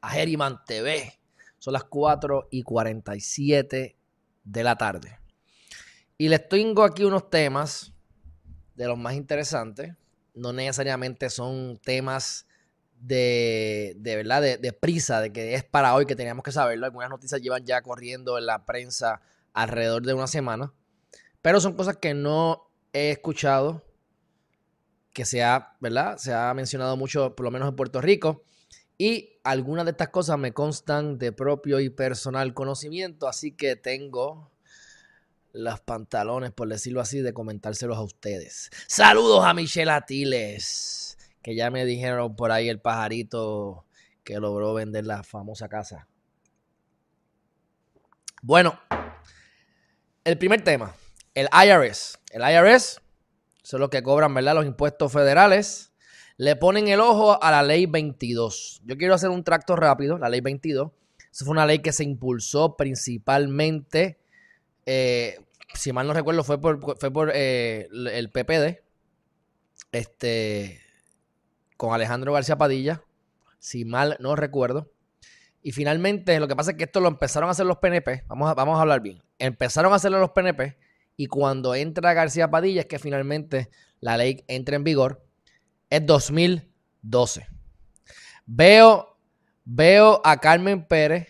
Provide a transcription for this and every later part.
a Herriman TV. Son las 4 y 47 de la tarde. Y les tengo aquí unos temas de los más interesantes. No necesariamente son temas de, de verdad, de, de, prisa, de que es para hoy que teníamos que saberlo. Algunas noticias llevan ya corriendo en la prensa alrededor de una semana. Pero son cosas que no he escuchado que se ha, ¿verdad? Se ha mencionado mucho, por lo menos en Puerto Rico. Y algunas de estas cosas me constan de propio y personal conocimiento, así que tengo los pantalones, por decirlo así, de comentárselos a ustedes. Saludos a Michelle Atiles, que ya me dijeron por ahí el pajarito que logró vender la famosa casa. Bueno, el primer tema, el IRS. El IRS son los que cobran, ¿verdad? Los impuestos federales. Le ponen el ojo a la ley 22. Yo quiero hacer un tracto rápido, la ley 22. Eso fue una ley que se impulsó principalmente, eh, si mal no recuerdo, fue por, fue por eh, el PPD, este, con Alejandro García Padilla, si mal no recuerdo. Y finalmente, lo que pasa es que esto lo empezaron a hacer los PNP, vamos a, vamos a hablar bien, empezaron a hacerlo los PNP y cuando entra García Padilla es que finalmente la ley entra en vigor. Es 2012. Veo, veo a Carmen Pérez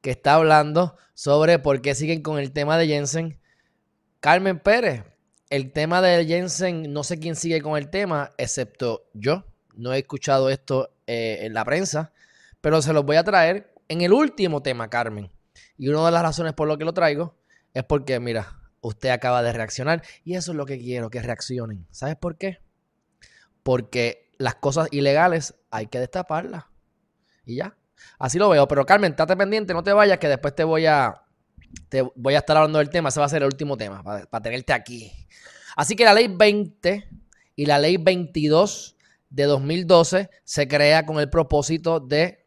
que está hablando sobre por qué siguen con el tema de Jensen. Carmen Pérez, el tema de Jensen, no sé quién sigue con el tema, excepto yo. No he escuchado esto eh, en la prensa, pero se los voy a traer en el último tema, Carmen. Y una de las razones por lo que lo traigo es porque, mira, usted acaba de reaccionar y eso es lo que quiero, que reaccionen. ¿Sabes por qué? Porque las cosas ilegales hay que destaparlas. Y ya. Así lo veo. Pero Carmen, estate pendiente, no te vayas, que después te voy a, te voy a estar hablando del tema. Ese va a ser el último tema, para, tenerte aquí. Así que la ley 20 y la ley 22 de 2012 se crea con el propósito de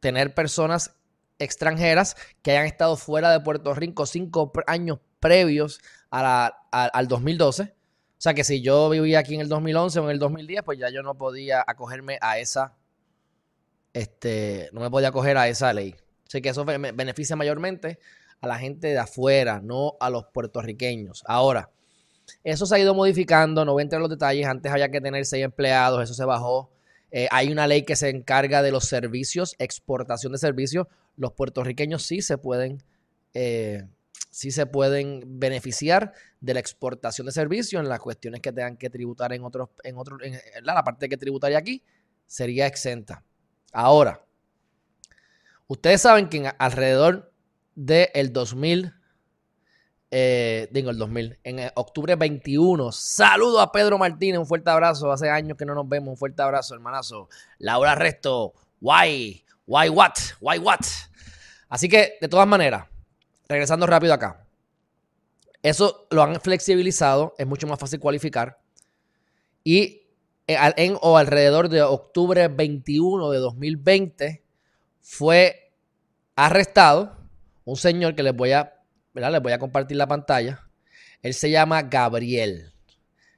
tener personas extranjeras que hayan estado fuera de Puerto Rico cinco años previos a, al 2012. O sea que si yo vivía aquí en el 2011 o en el 2010, pues ya yo no podía acogerme a esa, este, no me podía acoger a esa ley. Así que eso beneficia mayormente a la gente de afuera, no a los puertorriqueños. Ahora, eso se ha ido modificando, no voy a entrar en los detalles, antes había que tener seis empleados, eso se bajó. Eh, hay una ley que se encarga de los servicios, exportación de servicios. Los puertorriqueños sí se pueden eh, sí se pueden beneficiar de la exportación de servicios en las cuestiones que tengan que tributar en otros, en otros, la parte que tributaría aquí sería exenta. Ahora, ustedes saben que alrededor del 2000, eh, digo el 2000, en octubre 21, saludo a Pedro Martínez, un fuerte abrazo, hace años que no nos vemos, un fuerte abrazo, hermanazo. Laura Resto, why, why what, why what. Así que, de todas maneras, regresando rápido acá. Eso lo han flexibilizado, es mucho más fácil cualificar. Y en o alrededor de octubre 21 de 2020 fue arrestado un señor que les voy a. Les voy a compartir la pantalla. Él se llama Gabriel.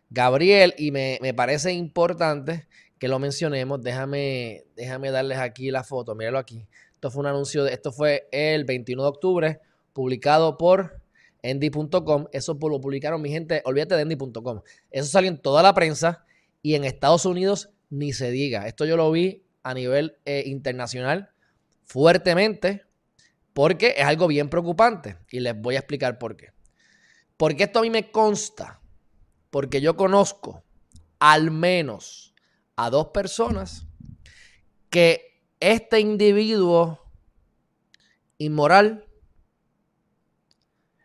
Gabriel, y me, me parece importante que lo mencionemos. Déjame, déjame darles aquí la foto. Míralo aquí. Esto fue un anuncio, de, esto fue el 21 de octubre publicado por Endy.com. Eso lo publicaron, mi gente, olvídate de Endy.com. Eso salió en toda la prensa y en Estados Unidos ni se diga. Esto yo lo vi a nivel eh, internacional fuertemente porque es algo bien preocupante y les voy a explicar por qué. Porque esto a mí me consta, porque yo conozco al menos a dos personas que este individuo inmoral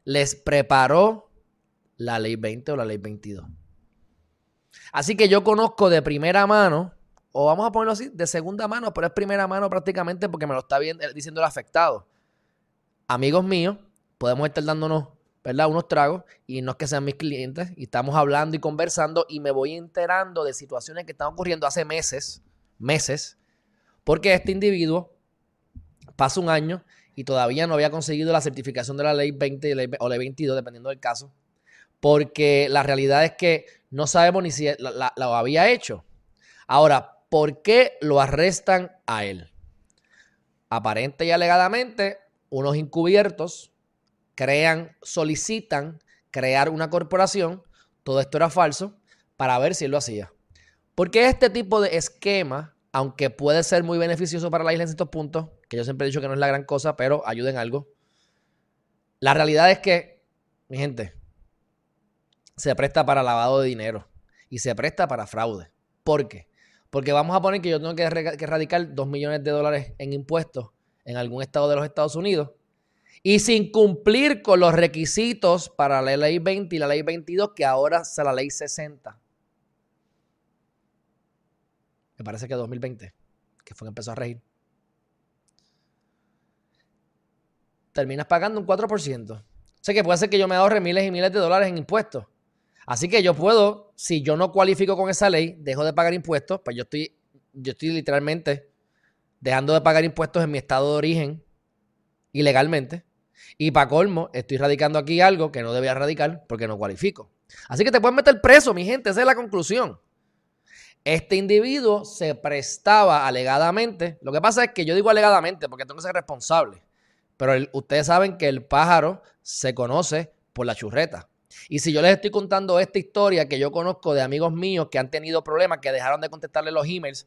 les preparó la ley 20 o la ley 22. Así que yo conozco de primera mano o vamos a ponerlo así, de segunda mano, pero es primera mano prácticamente porque me lo está bien, eh, diciendo el afectado. Amigos míos, podemos estar dándonos, ¿verdad? Unos tragos y no es que sean mis clientes y estamos hablando y conversando y me voy enterando de situaciones que están ocurriendo hace meses, meses, porque este individuo pasa un año y todavía no había conseguido la certificación de la ley 20 o ley 22, dependiendo del caso, porque la realidad es que no sabemos ni si lo había hecho. Ahora, ¿por qué lo arrestan a él? Aparente y alegadamente, unos encubiertos crean, solicitan crear una corporación, todo esto era falso, para ver si él lo hacía. Porque este tipo de esquema, aunque puede ser muy beneficioso para la isla en ciertos puntos, que yo siempre he dicho que no es la gran cosa, pero ayuda en algo, la realidad es que, mi gente, se presta para lavado de dinero y se presta para fraude. ¿Por qué? Porque vamos a poner que yo tengo que, erradicar 2 millones de dólares en impuestos en algún estado de los Estados Unidos y sin cumplir con los requisitos para la ley 20 y la ley 22, que ahora es la ley 60. Me parece que 2020, que fue que empezó a regir. Terminas pagando un 4%. O sea que puede ser que yo me ahorre miles y miles de dólares en impuestos. Así que yo puedo, si yo no cualifico con esa ley, dejo de pagar impuestos, pues yo estoy, yo estoy literalmente dejando de pagar impuestos en mi estado de origen ilegalmente. Y para colmo, estoy radicando aquí algo que no debía radicar porque no cualifico. Así que te pueden meter preso, mi gente, esa es la conclusión. Este individuo se prestaba alegadamente. Lo que pasa es que yo digo alegadamente porque tengo que ser responsable. Pero ustedes saben que el pájaro se conoce por la churreta. Y si yo les estoy contando esta historia que yo conozco de amigos míos que han tenido problemas, que dejaron de contestarle los emails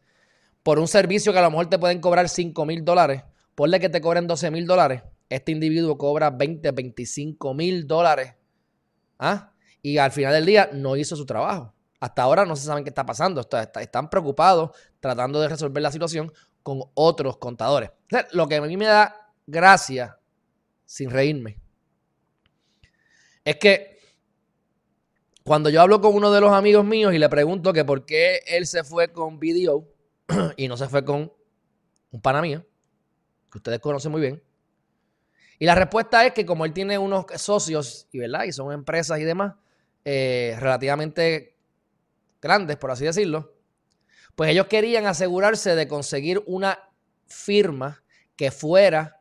por un servicio que a lo mejor te pueden cobrar 5 mil dólares, ponle que te cobren 12 mil dólares, este individuo cobra 20, 25 mil dólares. ¿ah? Y al final del día no hizo su trabajo. Hasta ahora no se saben qué está pasando. Están preocupados tratando de resolver la situación con otros contadores. lo que a mí me da gracia, sin reírme, es que cuando yo hablo con uno de los amigos míos y le pregunto que por qué él se fue con BDO y no se fue con un pana mío, que ustedes conocen muy bien, y la respuesta es que como él tiene unos socios y, ¿verdad? y son empresas y demás eh, relativamente grandes, por así decirlo, pues ellos querían asegurarse de conseguir una firma que fuera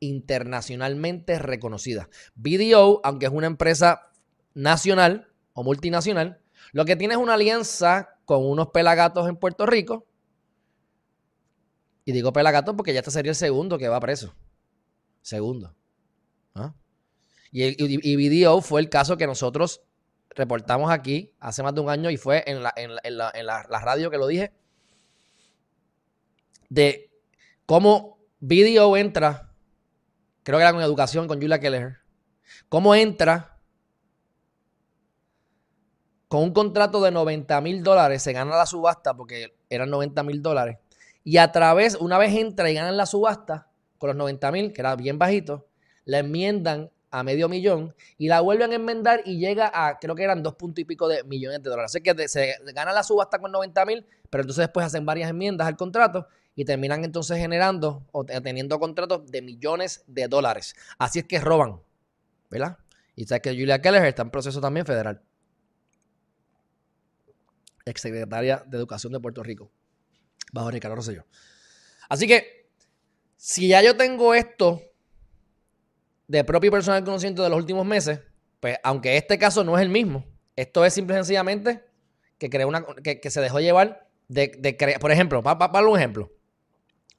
internacionalmente reconocida. BDO, aunque es una empresa nacional, o multinacional, lo que tiene es una alianza con unos pelagatos en Puerto Rico. Y digo pelagatos porque ya este sería el segundo que va preso. Segundo. ¿Ah? Y, y, fue el caso que nosotros reportamos aquí hace más de un año y fue en la, en la radio que lo dije. De cómo BDO entra, creo que era con educación con Julia Keller, cómo entra con un contrato de 90 mil dólares se gana la subasta porque eran 90 mil dólares. Y a través, una vez entra y ganan la subasta con los 90 mil, que era bien bajito, la enmiendan a medio millón y la vuelven a enmendar y llega a, creo que eran dos puntos y pico de millones de dólares. Así que se gana la subasta con 90 mil, pero entonces después hacen varias enmiendas al contrato y terminan entonces generando o teniendo contratos de millones de dólares. Así es que roban, ¿verdad? Y sabes que Julia Keller está en proceso también federal exsecretaria de Educación de Puerto Rico, bajo Ricardo Rosselló. Así que, si ya yo tengo esto de propio personal conocimiento de los últimos meses, pues aunque este caso no es el mismo, esto es simple y sencillamente que, creó una, que, se dejó llevar de, de por ejemplo, para, para un ejemplo,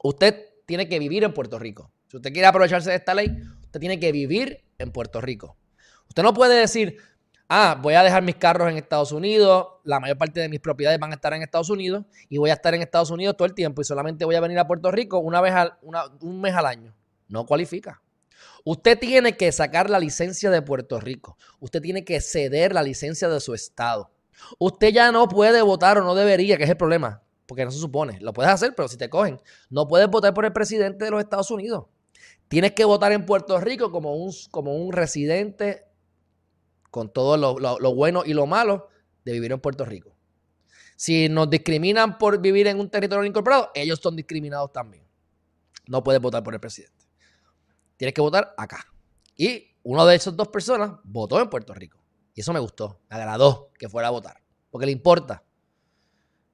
usted tiene que vivir en Puerto Rico. Si usted quiere aprovecharse de esta ley, usted tiene que vivir en Puerto Rico. Usted no puede decir, ah, voy a dejar mis carros en Estados Unidos, la mayor parte de mis propiedades van a estar en Estados Unidos y voy a estar en Estados Unidos todo el tiempo y solamente voy a venir a Puerto Rico una vez al, un mes al año. No cualifica. Usted tiene que sacar la licencia de Puerto Rico. Usted tiene que ceder la licencia de su estado. Usted ya no puede votar o no debería, que es el problema, porque no se supone. Lo puedes hacer, pero si te cogen, no puedes votar por el presidente de los Estados Unidos. Tienes que votar en Puerto Rico como un, como un residente con todo lo, bueno y lo malo de vivir en Puerto Rico. Si nos discriminan por vivir en un territorio incorporado, ellos son discriminados también. No puedes votar por el presidente. Tienes que votar acá. Y uno de esas dos personas votó en Puerto Rico. Y eso me gustó, me agradó que fuera a votar. Porque le importa.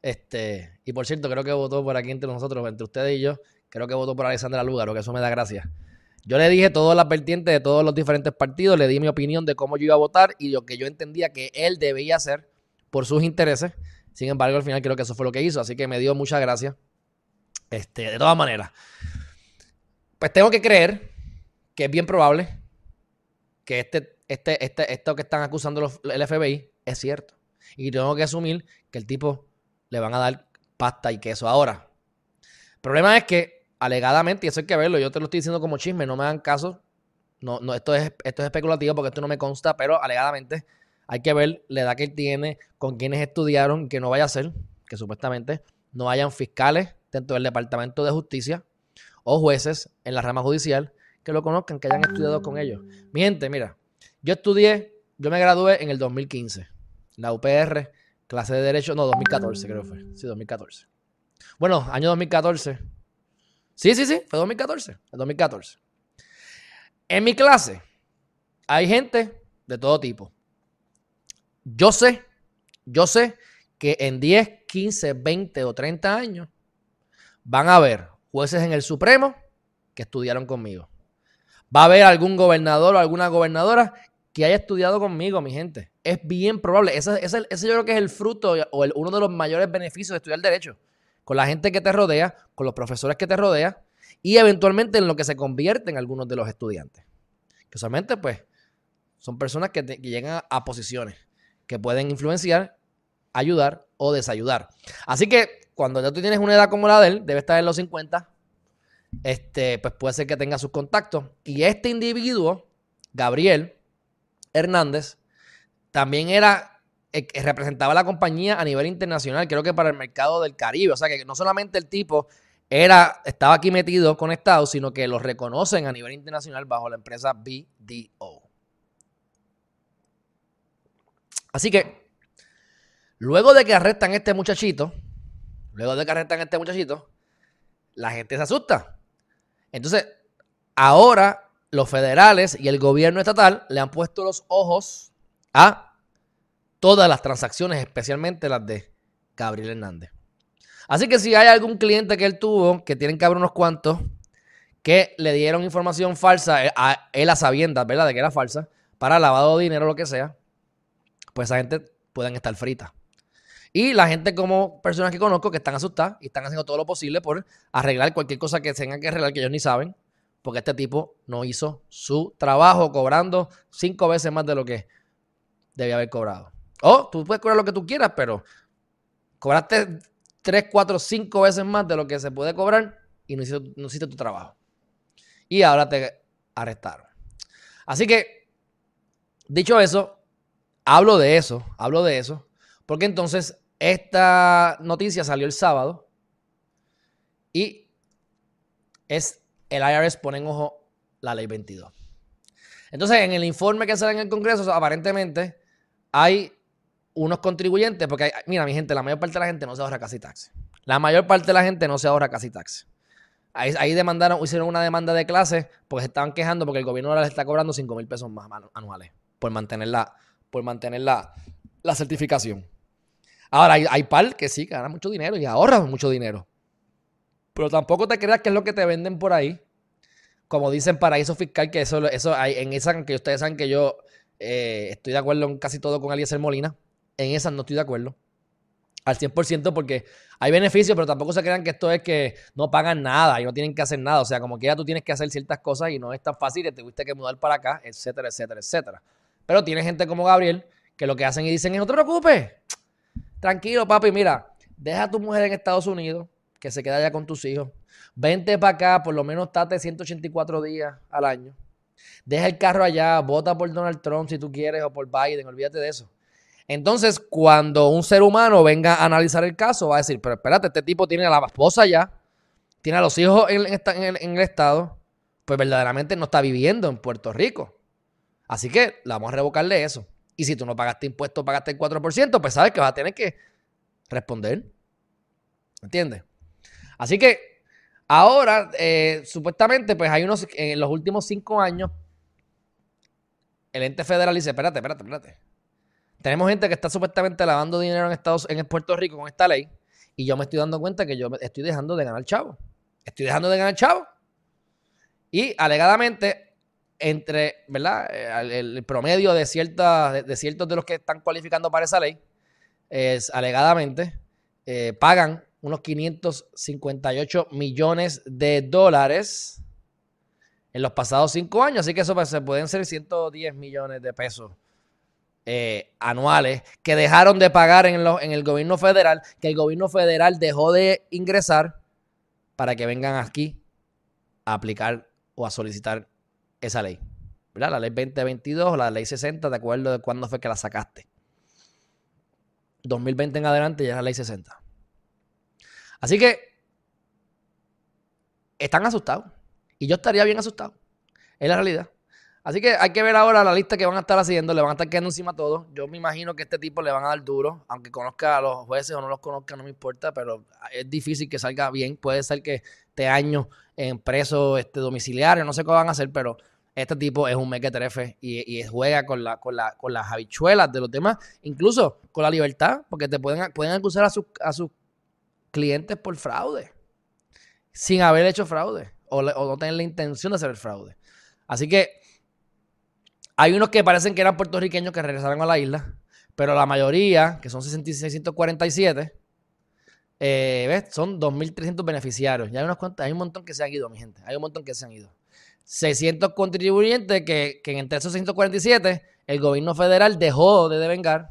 Este, y por cierto, creo que votó por aquí entre nosotros, entre ustedes y yo, creo que votó por Alexandra Lúgaro, que eso me da gracia. Yo le dije todas las vertientes de todos los diferentes partidos, le di mi opinión de cómo yo iba a votar y lo que yo entendía que él debía hacer por sus intereses. Sin embargo, al final creo que eso fue lo que hizo, así que me dio muchas gracias. Este, de todas maneras, pues tengo que creer que es bien probable que este, este, este, esto que están acusando los, el FBI es cierto. Y tengo que asumir que el tipo le van a dar pasta y queso. Ahora, el problema es que alegadamente, y eso hay que verlo, yo te lo estoy diciendo como chisme, no me hagan caso. No, no, esto es, esto es especulativo porque esto no me consta, pero alegadamente hay que ver la edad que él tiene, con quienes estudiaron, que no vaya a ser, que supuestamente no hayan fiscales dentro del Departamento de Justicia o jueces en la rama judicial que lo conozcan, que hayan estudiado con ellos. Mi gente, mira, yo estudié, yo me gradué en el 2015, la UPR, clase de Derecho, no, 2014 creo que fue, sí, 2014. Bueno, año 2014 Sí, sí, sí, fue 2014, 2014. En mi clase hay gente de todo tipo. Yo sé, yo sé que en 10, 15, 20 o 30 años van a haber jueces en el Supremo que estudiaron conmigo. Va a haber algún gobernador o alguna gobernadora que haya estudiado conmigo, mi gente. Es bien probable. Ese, ese, ese yo creo que es el fruto o el, uno de los mayores beneficios de estudiar derecho con la gente que te rodea, con los profesores que te rodea y eventualmente en lo que se convierten algunos de los estudiantes. Que solamente pues son personas que, llegan a, posiciones que pueden influenciar, ayudar o desayudar. Así que cuando ya tú tienes una edad como la de él, debe estar en los 50, este, pues puede ser que tenga sus contactos. Y este individuo, Gabriel Hernández, también era eh, representaba la compañía a nivel internacional, creo que para el mercado del Caribe. O sea que no solamente el tipo era, estaba aquí metido, conectado, sino que lo reconocen a nivel internacional bajo la empresa BDO. Así que, luego de que arrestan a este muchachito, luego de que arrestan a este muchachito, la gente se asusta. Entonces, ahora los federales y el gobierno estatal le han puesto los ojos a todas las transacciones, especialmente las de Gabriel Hernández. Así que si hay algún cliente que él tuvo, que tienen que haber unos cuantos, que le dieron información falsa, eh, a él a sabiendas, ¿verdad? De que era falsa, para lavado de dinero o lo que sea, pues esa gente pueden estar frita. Y la gente como personas que conozco que están asustadas y están haciendo todo lo posible por arreglar cualquier cosa que tengan que arreglar que ellos ni saben, porque este tipo no hizo su trabajo cobrando cinco veces más de lo que debía haber cobrado. O tú puedes cobrar lo que tú quieras, pero cobraste 3, 4, 5 veces más de lo que se puede cobrar y no hiciste, tu trabajo. Y ahora te arrestaron. Así que, dicho eso, hablo de eso, hablo de eso, porque entonces esta noticia salió el sábado y es el IRS pone en ojo la ley 22. Entonces, en el informe que sale en el Congreso, aparentemente hay unos contribuyentes, porque mira, mi gente, la mayor parte de la gente no se ahorra casi taxes. La mayor parte de la gente no se ahorra casi taxes. Ahí, demandaron, hicieron una demanda de clase porque se estaban quejando porque el gobierno ahora les está cobrando 5 mil pesos más anuales por mantener la, por mantener la, certificación. Ahora, hay, hay par que sí, que ganan mucho dinero y ahorran mucho dinero. Pero tampoco te creas que es lo que te venden por ahí. Como dicen paraíso fiscal, que eso, eso hay, en esa, que ustedes saben que yo eh, estoy de acuerdo en casi todo con Eliezer Molina en esas no estoy de acuerdo. Al 100% porque hay beneficios, pero tampoco se crean que esto es que no pagan nada y no tienen que hacer nada. O sea, como que ya tú tienes que hacer ciertas cosas y no es tan fácil que te tuviste que mudar para acá, etcétera, etcétera, etcétera. Pero tiene gente como Gabriel que lo que hacen y dicen es no te preocupes. Tranquilo, papi, mira, deja a tu mujer en Estados Unidos, que se queda allá con tus hijos. Vente para acá, por lo menos estate 184 días al año. Deja el carro allá, vota por Donald Trump si tú quieres o por Biden, olvídate de eso. Entonces, cuando un ser humano venga a analizar el caso, va a decir, pero espérate, este tipo tiene a la esposa ya, tiene a los hijos en, el, estado, pues verdaderamente no está viviendo en Puerto Rico. Así que vamos a revocarle eso. Y si tú no pagaste impuestos, pagaste el 4%, pues sabes que vas a tener que responder. ¿Entiendes? Así que ahora, eh, supuestamente, pues hay unos, en los últimos cinco años, el ente federal dice, espérate, espérate, espérate. Tenemos gente que está supuestamente lavando dinero en Estados en Puerto Rico con esta ley y yo me estoy dando cuenta que yo estoy dejando de ganar chavo. Estoy dejando de ganar chavo. Y alegadamente, entre, ¿verdad? Eh, el, promedio de, cierta, de, ciertos de los que están cualificando para esa ley, es alegadamente, eh, pagan unos 558 millones de dólares en los pasados cinco años. Así que eso pues, se pueden ser 110 millones de pesos eh, anuales que dejaron de pagar en, en el gobierno federal, que el gobierno federal dejó de ingresar para que vengan aquí a aplicar o a solicitar esa ley. ¿verdad? La ley 2022 la ley 60, de acuerdo de cuándo fue que la sacaste. 2020 en adelante ya es la ley 60. Así que están asustados. Y yo estaría bien asustado. Es la realidad. Así que hay que ver ahora la lista que van a estar haciendo, le van a estar quedando encima todo. Yo me imagino que este tipo le van a dar duro, aunque conozca a los jueces o no los conozca, no me importa, pero es difícil que salga bien. Puede ser que este año en preso este, domiciliario, no sé qué van a hacer, pero este tipo es un mequetrefe y, y juega con, la, con, la, con las habichuelas de los demás, incluso con la libertad, porque te pueden, acusar a, sus clientes por fraude, sin haber hecho fraude o, no tener la intención de hacer fraude. Así que hay unos que parecen que eran puertorriqueños que regresaron a la isla, pero la mayoría, que son 647, eh, ¿ves? son 2.300 beneficiarios. Ya hay, unos cuantos, hay un montón que se han ido, mi gente. Hay un montón que se han ido. 600 contribuyentes que, que entre esos 647 el gobierno federal dejó de devengar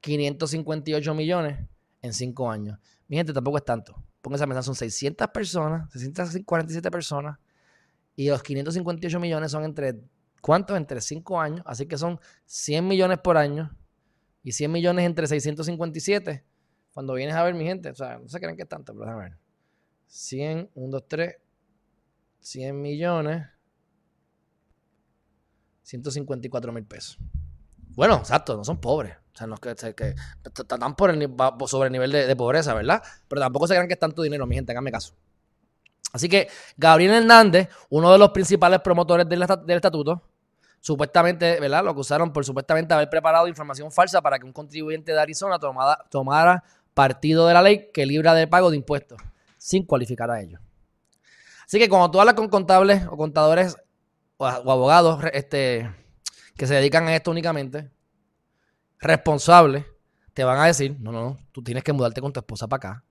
558 millones en 5 años. Mi gente, tampoco es tanto. Pónganse a pensar, son 600 personas, 647 personas, y los 558 millones son entre ¿Cuántos? Entre 5 años. Así que son 100 millones por año. Y 100 millones entre 657. Cuando vienes a ver, mi gente, o sea, no se creen que es tanto, pero déjame ver. 100, 1, 2, 3. 100 millones. 154 mil pesos. Bueno, exacto, no son pobres. O sea, no que, que, están por sobre el nivel de, de, pobreza, ¿verdad? Pero tampoco se crean que es tanto dinero, mi gente, háganme caso. Así que Gabriel Hernández, uno de los principales promotores del, estatuto, supuestamente, ¿verdad? Lo acusaron por supuestamente haber preparado información falsa para que un contribuyente de Arizona tomara partido de la ley que libra de pago de impuestos, sin cualificar a ellos. Así que cuando tú hablas con contables o contadores o, abogados este, que se dedican a esto únicamente, responsables, te van a decir, no, no, no, tú tienes que mudarte con tu esposa para acá,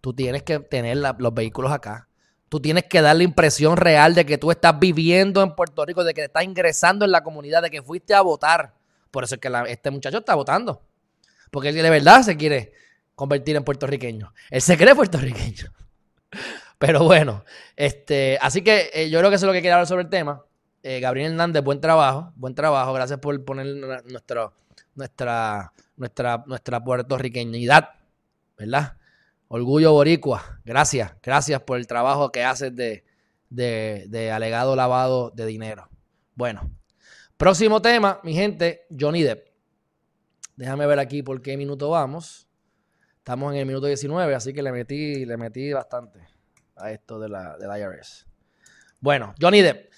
tú tienes que tener los vehículos acá, Tú tienes que dar la impresión real de que tú estás viviendo en Puerto Rico, de que estás ingresando en la comunidad, de que fuiste a votar. Por eso es que este muchacho está votando. Porque él de verdad se quiere convertir en puertorriqueño. Él se cree puertorriqueño. Pero bueno, este, así que eh, yo creo que eso es lo que quiero hablar sobre el tema. Eh, Gabriel Hernández, buen trabajo, buen trabajo. Gracias por poner nuestro, nuestra, nuestra, nuestra puertorriqueñidad, ¿verdad? Orgullo Boricua, gracias, gracias por el trabajo que haces de, de, alegado lavado de dinero. Bueno, próximo tema, mi gente, Johnny Depp. Déjame ver aquí por qué minuto vamos. Estamos en el minuto 19, así que le metí, le metí bastante a esto de la, del IRS. Bueno, Johnny Depp.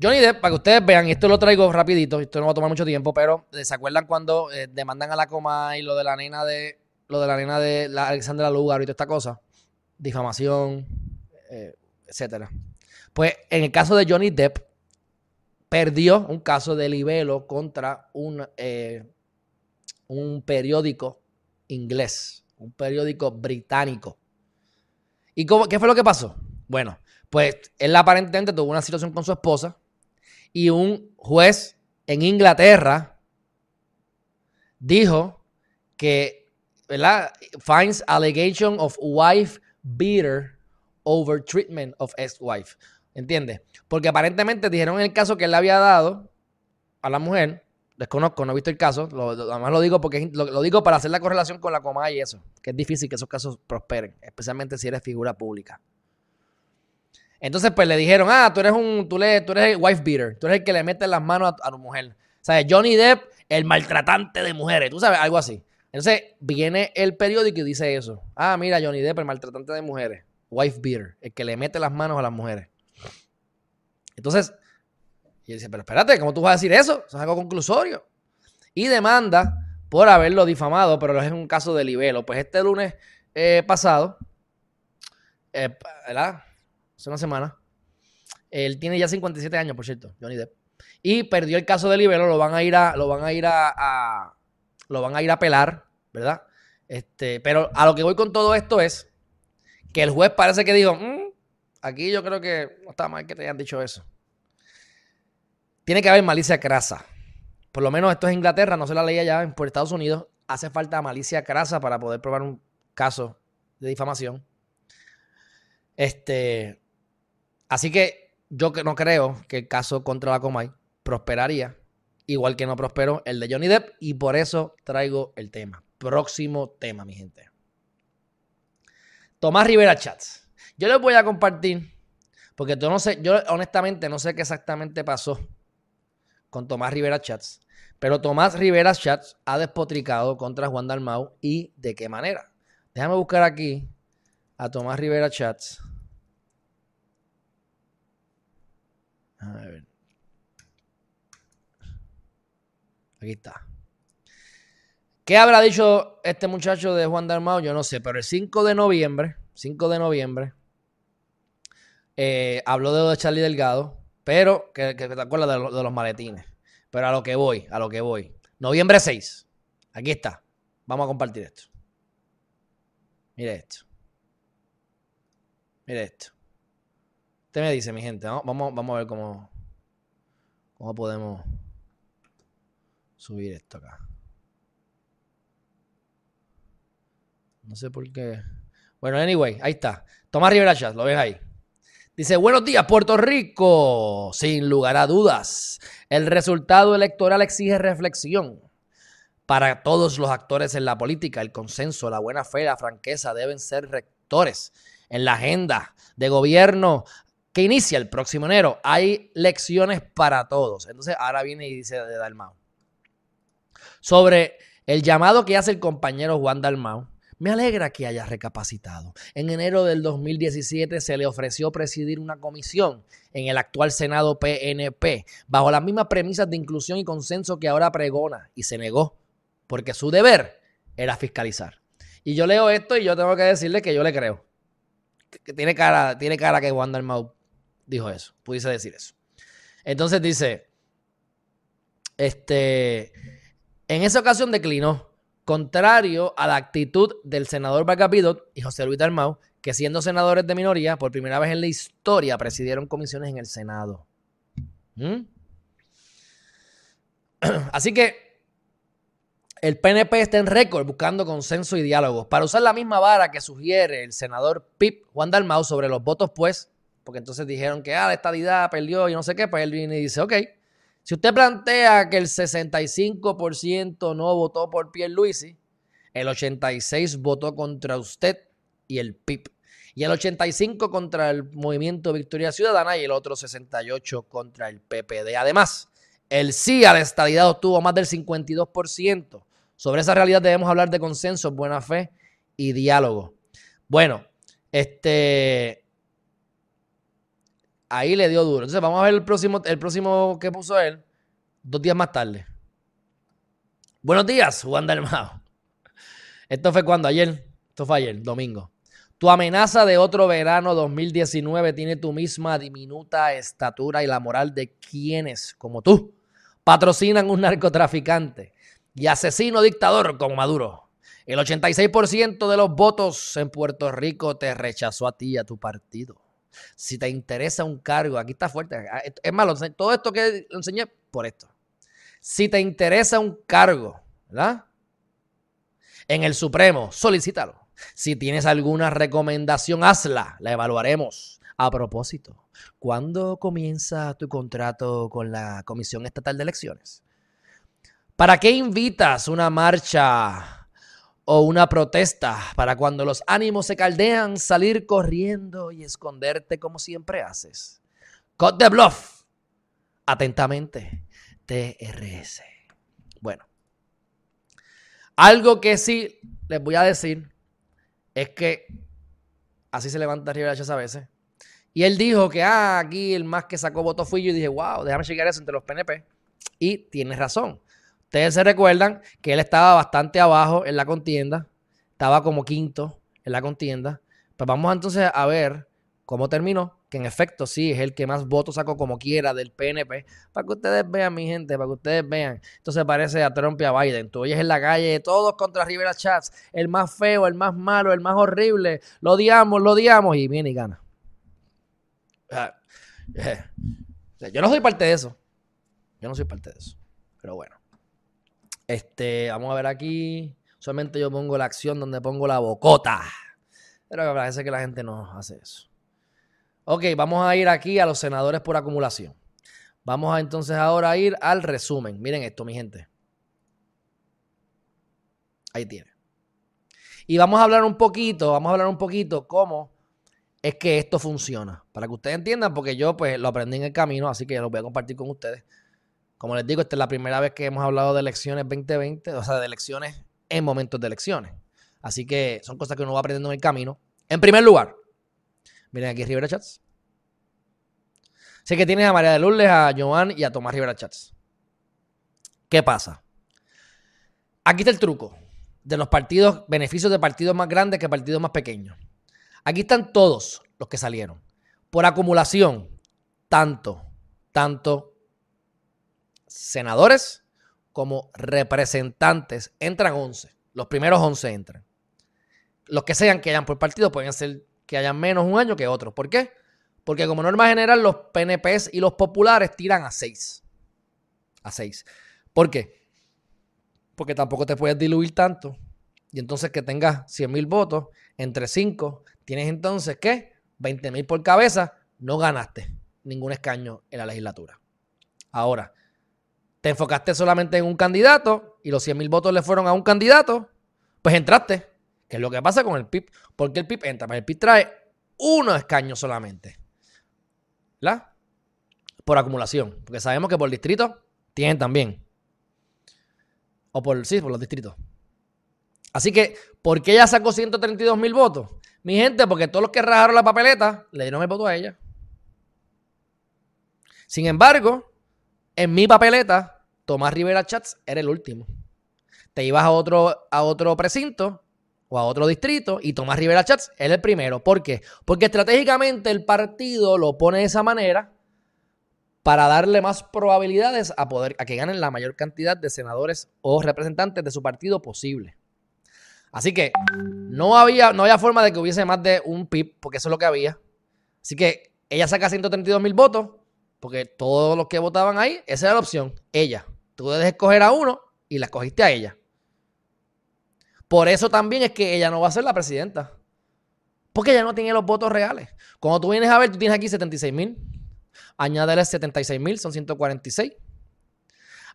Johnny Depp, para que ustedes vean, esto lo traigo rapidito, esto no va a tomar mucho tiempo, pero ¿se acuerdan cuando eh, demandan a la coma y lo de la nena de lo de la nena de Alexandra Lugar y toda esta cosa, difamación, eh, etcétera. Pues en el caso de Johnny Depp, perdió un caso de libelo contra un, eh, un periódico inglés, un periódico británico. ¿Y cómo, qué fue lo que pasó? Bueno, pues él aparentemente tuvo una situación con su esposa y un juez en Inglaterra dijo que ¿verdad? Finds allegation of wife beater over treatment of ex-wife. ¿Entiendes? Porque aparentemente dijeron en el caso que él le había dado a la mujer, desconozco, no he visto el caso, además lo digo porque lo, digo para hacer la correlación con la coma y eso, que es difícil que esos casos prosperen, especialmente si eres figura pública. Entonces, pues le dijeron, ah, tú eres un, tú, le, tú eres el wife beater, tú eres el que le mete las manos a, a tu mujer. O sea, Johnny Depp, el maltratante de mujeres, tú sabes, algo así. Entonces viene el periódico y dice eso. Ah, mira, Johnny Depp, el maltratante de mujeres. Wife beater, el que le mete las manos a las mujeres. Entonces, y dice, pero espérate, ¿cómo tú vas a decir eso? Eso es algo conclusorio. Y demanda por haberlo difamado, pero es un caso de libelo. Pues este lunes eh, pasado, eh, ¿verdad? Hace una semana, él tiene ya 57 años, por cierto, Johnny Depp. Y perdió el caso de libelo, lo van a ir a, lo van a ir a, lo van a ir a apelar, ¿verdad? Este, pero a lo que voy con todo esto es que el juez parece que dijo, mm, aquí yo creo que no está mal que te hayan dicho eso. Tiene que haber malicia crasa. Por lo menos esto es Inglaterra, no se la ley allá, por Estados Unidos hace falta malicia crasa para poder probar un caso de difamación. Este, así que yo no creo que el caso contra la Comay prosperaría, igual que no prosperó el de Johnny Depp, y por eso traigo el tema. Próximo tema, mi gente. Tomás Rivera Chats. Yo les voy a compartir, porque yo no sé, yo honestamente no sé qué exactamente pasó con Tomás Rivera Chats, pero Tomás Rivera Chats ha despotricado contra Juan Dalmau y de qué manera. Déjame buscar aquí a Tomás Rivera Chats. A ver. Aquí está. ¿Qué habrá dicho este muchacho de Juan Dalmau? Yo no sé, pero el 5 de noviembre, 5 de noviembre, eh, habló de, Charlie Delgado, pero que, te acuerdas de, de, los maletines. Pero a lo que voy, a lo que voy. Noviembre 6. Aquí está. Vamos a compartir esto. Mire esto. Mire esto. Usted me dice, mi gente, vamos, vamos a ver cómo, cómo podemos subir esto acá. No sé por qué. Bueno, anyway, ahí está. Tomás Rivera Chat, lo ves ahí. Dice, buenos días, Puerto Rico. Sin lugar a dudas, el resultado electoral exige reflexión. Para todos los actores en la política, el consenso, la buena fe, la franqueza deben ser rectores en la agenda de gobierno que inicia el próximo enero. Hay lecciones para todos. Entonces, ahora viene y dice de Dalmau. Sobre el llamado que hace el compañero Juan Dalmau, me alegra que haya recapacitado. En enero del 2017 se le ofreció presidir una comisión en el actual Senado PNP, bajo las mismas premisas de inclusión y consenso que ahora pregona, y se negó, porque su deber era fiscalizar. Y yo leo esto y yo tengo que decirle que yo le creo. Que tiene cara, tiene cara que Wanda Mau dijo eso, pudiese decir eso. Entonces dice, este, en esa ocasión declinó contrario a la actitud del senador Vargas y José Luis Dalmau, que siendo senadores de minoría, por primera vez en la historia presidieron comisiones en el Senado. ¿Mm? Así que el PNP está en récord buscando consenso y diálogo. Para usar la misma vara que sugiere el senador Pip Juan Dalmau sobre los votos, pues, porque entonces dijeron que ah, la estadidad perdió y no sé qué, pues él viene y dice, ok, si usted plantea que el 65% no votó por Pierluisi, el 86 votó contra usted y el PIB. Y el 85 contra el Movimiento Victoria Ciudadana y el otro 68 contra el PPD. Además, el sí a la estadidad obtuvo más del 52%. Sobre esa realidad debemos hablar de consenso, buena fe y diálogo. Bueno, este ahí le dio duro. Entonces vamos a ver el próximo, el próximo que puso él, dos días más tarde. Buenos días, Juan Dalmao. Esto fue cuando, ayer, esto fue ayer, domingo. Tu amenaza de otro verano 2019 tiene tu misma diminuta estatura y la moral de quienes, como tú, patrocinan un narcotraficante y asesino dictador como Maduro. El 86% de los votos en Puerto Rico te rechazó a ti y a tu partido. Si te interesa un cargo, aquí está fuerte. Ah, es malo, todo esto que enseñé por esto. Si te interesa un cargo, ¿verdad? En el Supremo, solicítalo. Si tienes alguna recomendación, hazla. La evaluaremos. A propósito, ¿cuándo comienza tu contrato con la Comisión Estatal de Elecciones? ¿Para qué invitas una marcha o una protesta para cuando los ánimos se caldean, salir corriendo y esconderte como siempre haces. Cut the bluff. Atentamente, TRS. Bueno, Algo que sí les voy a decir es que así se levanta Rivera Chats a veces. Y él dijo que, ah, aquí el más que sacó votos fui yo. Y dije, wow, déjame chequear eso entre los PNP. Y tiene razón. Ustedes se recuerdan que él estaba bastante abajo en la contienda. Estaba como quinto en la contienda. Pues vamos entonces a ver cómo terminó. Que en efecto sí es el que más votos sacó como quiera del PNP. Para que ustedes vean, mi gente, para que ustedes vean. Entonces parece a Trump y a Biden. Tú oyes en la calle, todos contra Rivera Chats. El más feo, el más malo, el más horrible. Lo odiamos, lo odiamos. Y viene y gana. Yo no soy parte de eso. Yo no soy parte de eso. Pero bueno. Este, vamos a ver aquí. Solamente yo pongo la acción donde pongo la bocota. Pero parece que la gente no hace eso. Ok, vamos a ir aquí a los senadores por acumulación. Vamos a entonces ahora ir al resumen. Miren esto, mi gente. Ahí tiene. Y vamos a hablar un poquito, vamos a hablar un poquito cómo es que esto funciona. Para que ustedes entiendan, porque yo pues lo aprendí en el camino, así que lo voy a compartir con ustedes. Como les digo, esta es la primera vez que hemos hablado de elecciones 2020, o sea, de elecciones en momentos de elecciones. Así que son cosas que uno va aprendiendo en el camino. En primer lugar, miren aquí Rivera Chats. Sé que tienes a María de Lourdes, a Joan y a Tomás Rivera Chats. ¿Qué pasa? Aquí está el truco de los partidos, beneficios de partidos más grandes que partidos más pequeños. Aquí están todos los que salieron. Por acumulación, tanto, tanto senadores como representantes. Entran 11. Los primeros 11 entran. Los que sean que hayan por partido pueden ser que hayan menos un año que otros. ¿Por qué? Porque como norma general los PNPs y los populares tiran a 6. A 6. ¿Por qué? Porque tampoco te puedes diluir tanto. Y entonces que tengas 100 mil votos entre 5 Tienes entonces que 20 mil por cabeza, no ganaste ningún escaño en la legislatura. Ahora, te enfocaste solamente en un candidato y los 100 mil votos le fueron a un candidato, pues entraste. Que es lo que pasa con el PIB. Porque el PIB entra, pero el PIB trae uno escaño solamente. ¿La? Por acumulación. Porque sabemos que por distrito tienen también. O por, sí, por los distritos. Así que, ¿por qué ella sacó 132 mil votos? Mi gente, porque todos los que rajaron la papeleta le dieron el voto a ella. Sin embargo, en mi papeleta, Tomás Rivera Chats era el último. Te ibas a otro, a otro precinto o a otro distrito y Tomás Rivera Chats era el primero. ¿Por qué? Porque estratégicamente el partido lo pone de esa manera para darle más probabilidades a poder a que ganen la mayor cantidad de senadores o representantes de su partido posible. Así que no había, no había forma de que hubiese más de un PIB, porque eso es lo que había. Así que ella saca 132 mil votos, porque todos los que votaban ahí, esa era la opción. Ella. Tú puedes escoger a uno y la escogiste a ella. Por eso también es que ella no va a ser la presidenta. Porque ella no tiene los votos reales. Cuando tú vienes a ver, tú tienes aquí 76 mil. Añádele 76 mil, son 146.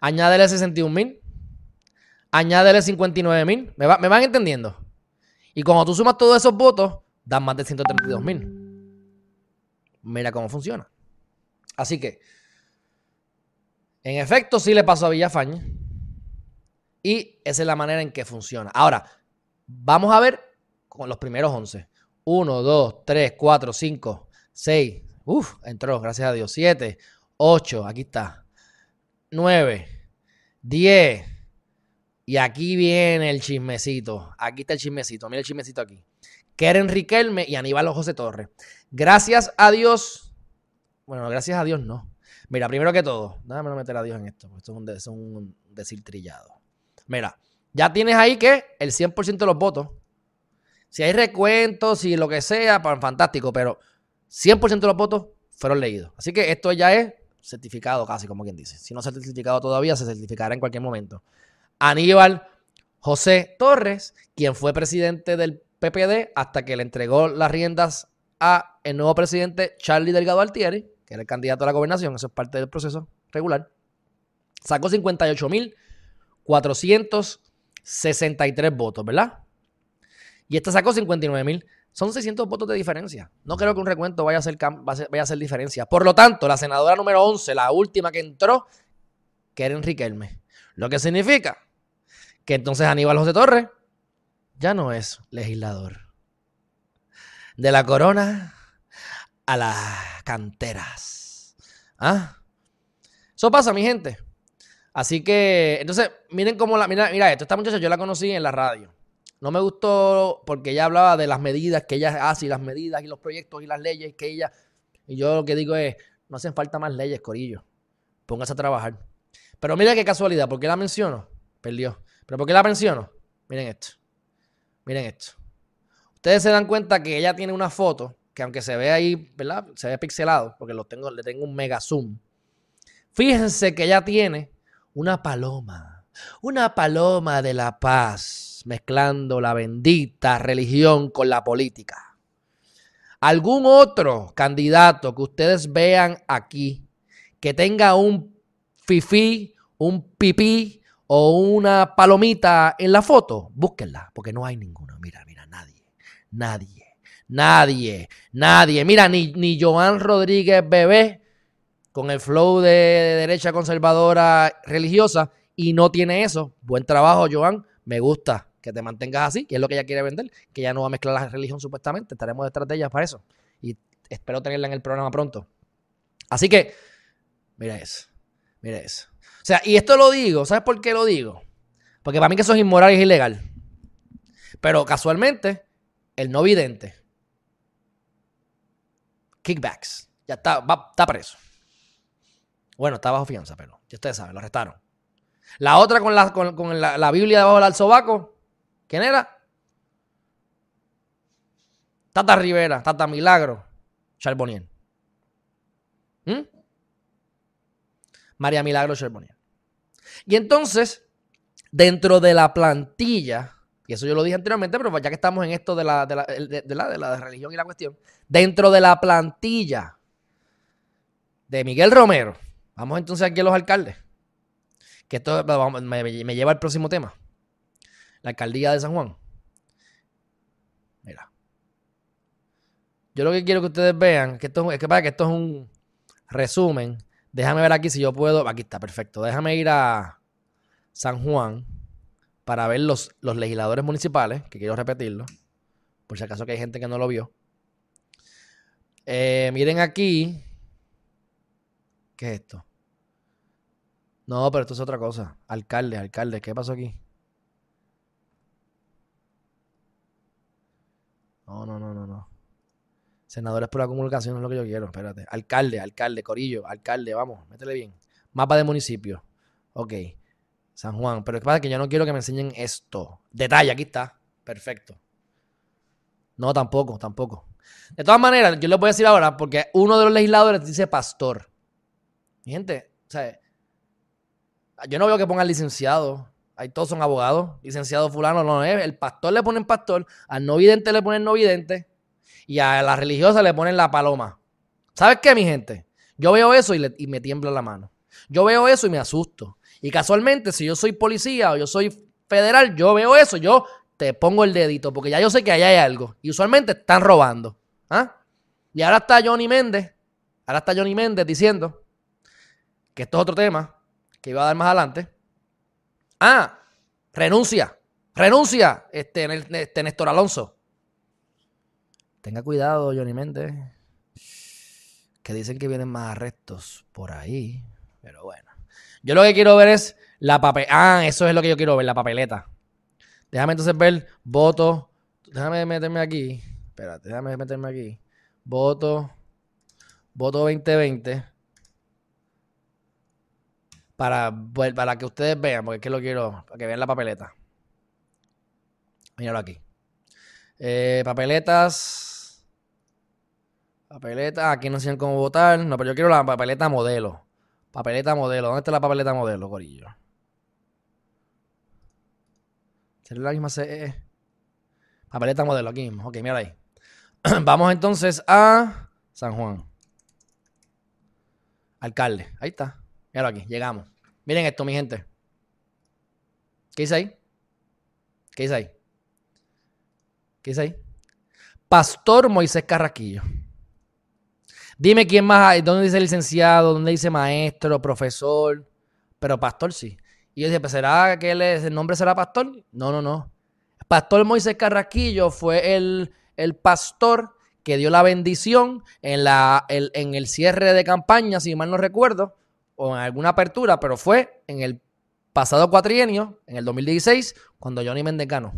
Añádele 61 mil añádele 59 mil. ¿Me, van entendiendo? Y cuando tú sumas todos esos votos, dan más de 132 mil. Mira cómo funciona. Así que, en efecto, sí le pasó a Villafaña. Y esa es la manera en que funciona. Ahora, vamos a ver con los primeros 11. 1, 2, 3, 4, 5, 6. Uf, entró, gracias a Dios. 7, 8, aquí está. 9, 10, y aquí viene el chismecito. Aquí está el chismecito. Mira el chismecito aquí. Keren Riquelme y Aníbal José Torres. Gracias a Dios. Bueno, gracias a Dios no. Mira, primero que todo, déjame no meter a Dios en esto, porque esto es un, decir trillado. Mira, ya tienes ahí que el 100% de los votos. Si hay recuentos, si lo que sea, fantástico, pero 100% de los votos fueron leídos. Así que esto ya es certificado casi, como quien dice. Si no se ha certificado todavía, se certificará en cualquier momento. Aníbal José Torres, quien fue presidente del PPD hasta que le entregó las riendas a el nuevo presidente Charlie Delgado Altieri, era el candidato a la gobernación, eso es parte del proceso regular, sacó 58.463 votos, ¿verdad? Y esta sacó 59.000. Son 600 votos de diferencia. No creo que un recuento vaya a, hacer, vaya a hacer diferencia. Por lo tanto, la senadora número 11, la última que entró, que era Enrique Hermes. Lo que significa que entonces Aníbal José Torres ya no es legislador. De la corona a las canteras. ¿Ah? Eso pasa, mi gente. Así que, entonces, miren cómo la. Mira, mira esto. Esta muchacha yo la conocí en la radio. No me gustó porque ella hablaba de las medidas que ella hace y las medidas y los proyectos y las leyes que ella. Y yo lo que digo es: no hacen falta más leyes, Corillo. Póngase a trabajar. Pero mira qué casualidad. ¿Por qué la menciono? Perdió. ¿Pero por qué la menciono? Miren esto. Miren esto. Ustedes se dan cuenta que ella tiene una foto que aunque se ve ahí, ¿verdad? Se ve pixelado porque lo tengo, le tengo un mega zoom. Fíjense que ella tiene una paloma. Una paloma de la paz mezclando la bendita religión con la política. ¿Algún otro candidato que ustedes vean aquí que tenga un fifí, un pipí o una palomita en la foto? Búsquenla, porque no hay ninguno. Mira, mira, nadie, nadie, nadie, nadie. Mira, ni, ni Joan Rodríguez Bebé con el flow de derecha conservadora religiosa y no tiene eso. Buen trabajo, Joan. Me gusta que te mantengas así, que es lo que ella quiere vender, que ella no va a mezclar la religión supuestamente. Estaremos detrás de ella para eso. Y espero tenerla en el programa pronto. Así que, mira eso. Mira eso. O sea, y esto lo digo, ¿sabes por qué lo digo? Porque para mí que eso es inmoral y es ilegal. Pero casualmente, el no vidente, kickbacks, ya está, está preso. Bueno, está bajo fianza, pero ya ustedes saben, lo arrestaron. La otra con la, con, la, Biblia debajo del alzobaco, ¿quién era? Tata Rivera, Tata Milagro, Charboniel. ¿Mm? María Milagro Charboniel. Y entonces, dentro de la plantilla, eso yo lo dije anteriormente, pero ya que estamos en esto de la, de la, de de la religión y la cuestión, dentro de la plantilla de Miguel Romero, Vamos entonces aquí a los alcaldes. Que esto me, lleva al próximo tema. La alcaldía de San Juan. Mira. Yo lo que quiero que ustedes vean, que esto, es que para que esto es un resumen. Déjame ver aquí si yo puedo. Aquí está, perfecto. Déjame ir a San Juan para ver los, los legisladores municipales, que quiero repetirlo, por si acaso que hay gente que no lo vio. Eh, miren aquí, ¿Qué es esto? No, pero esto es otra cosa. Alcalde, alcalde, ¿qué pasó aquí? No, no, no, no, no. Senadores por la comunicación es lo que yo quiero. Espérate. Alcalde, alcalde, Corillo, alcalde, vamos, métele bien. Mapa de municipio. Ok. San Juan. Pero es que pasa que yo no quiero que me enseñen esto. Detalle, aquí está. Perfecto. No, tampoco, tampoco. De todas maneras, yo les voy a decir ahora, porque uno de los legisladores dice pastor. Mi gente, o sea, yo no veo que pongan licenciado. Ahí todos son abogados. Licenciado fulano, no es. El pastor le ponen pastor, al no vidente le ponen no vidente y a la religiosa le ponen la paloma. ¿Sabes qué, mi gente? Yo veo eso y, y me tiembla la mano. Yo veo eso y me asusto. Y casualmente, si yo soy policía o yo soy federal, yo veo eso, yo te pongo el dedito, porque ya yo sé que allá hay algo. Y usualmente están robando. ¿ah? Y ahora está Johnny Méndez, ahora está Johnny Méndez diciendo que esto es otro tema que iba a dar más adelante. Ah, renuncia, renuncia, este, este Néstor Alonso. Tenga cuidado, Johnny Méndez. Que dicen que vienen más arrestos por ahí. Pero bueno. Yo lo que quiero ver es la papel. Ah, eso es lo que yo quiero ver, la papeleta. Déjame entonces ver voto. Déjame meterme aquí. Espérate, déjame meterme aquí. Voto. Voto 2020 para, para que ustedes vean, porque es que lo quiero, para que vean la papeleta. Míralo aquí. Eh, papeletas. Papeleta. Aquí no enseñan cómo votar. No, pero yo quiero la papeleta modelo. Papeleta modelo. ¿Dónde está la papeleta modelo, Corillo? ¿Sería la misma CE? Papeleta modelo, aquí mismo. Ok, mira ahí. Vamos entonces a San Juan. Alcalde. Ahí está. Míralo aquí, llegamos. Miren esto, mi gente. ¿Qué dice ahí? ¿Qué dice ahí? ¿Qué dice ahí? Pastor Moisés Carraquillo. Dime quién más hay. ¿Dónde dice licenciado? ¿Dónde dice maestro, profesor? Pero pastor sí. Y yo dije, pues será que el nombre será pastor. No, no, no. Pastor Moisés Carrasquillo fue el, el pastor que dio la bendición en, la, el, en el cierre de campaña, si mal no recuerdo, o en alguna apertura, pero fue en el pasado cuatrienio, en el 2016, cuando Johnny Méndez ganó.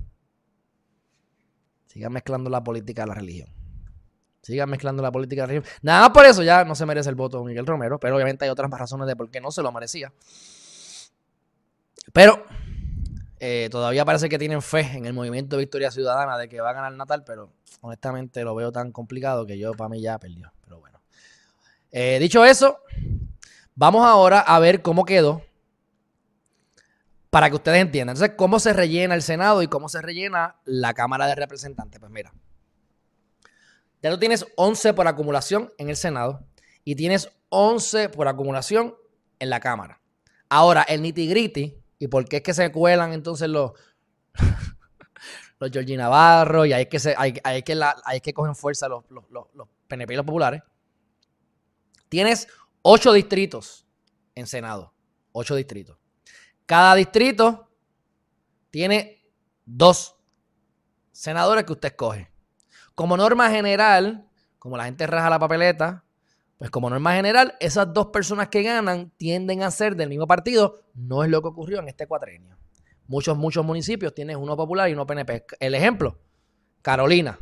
Sigan mezclando la política y la religión. Sigan mezclando la política la religión. Nada más por eso ya no se merece el voto de Miguel Romero, pero obviamente hay otras razones de por qué no se lo merecía. Pero eh, todavía parece que tienen fe en el movimiento Victoria Ciudadana de que va a ganar Natal, pero honestamente lo veo tan complicado que yo para mí ya perdió. Pero bueno. Eh, dicho eso, vamos ahora a ver cómo quedó para que ustedes entiendan. Entonces, ¿cómo se rellena el Senado y cómo se rellena la Cámara de Representantes? Pues mira, ya tú tienes 11 por acumulación en el Senado y tienes 11 por acumulación en la Cámara. Ahora, el nitty gritty, ¿y por qué es que se cuelan entonces los, los Georgie Navarro y ahí es que, hay, que, que cogen fuerza los, los, los PNP y los populares? Tienes 8 distritos en Senado. 8 distritos. Cada distrito tiene dos senadores que usted escoge. Como norma general, como la gente raja la papeleta, pues como norma general, esas dos personas que ganan tienden a ser del mismo partido. No es lo que ocurrió en este cuatrenio. Muchos, muchos municipios tienen uno popular y uno PNP. El ejemplo, Carolina.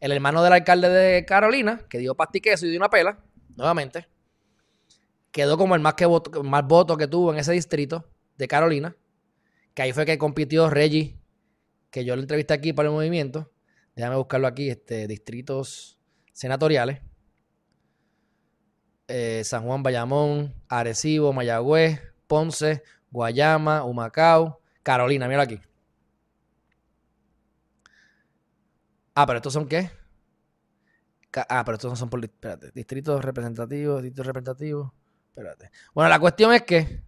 El hermano del alcalde de Carolina, que dio pastiqueso y dio una pela, nuevamente, quedó como el más, que más voto que tuvo en ese distrito de Carolina, que ahí fue que compitió Reggie, que yo lo entrevisté aquí para el movimiento. Déjame buscarlo aquí, este, distritos senatoriales. Eh, San Juan, Bayamón, Arecibo, Mayagüez, Ponce, Guayama, Humacao, Carolina, mira aquí. Ah, pero estos son qué? Ah, pero estos no son por. Espérate. Distritos representativos, distritos representativos. Espérate. Bueno, la cuestión es que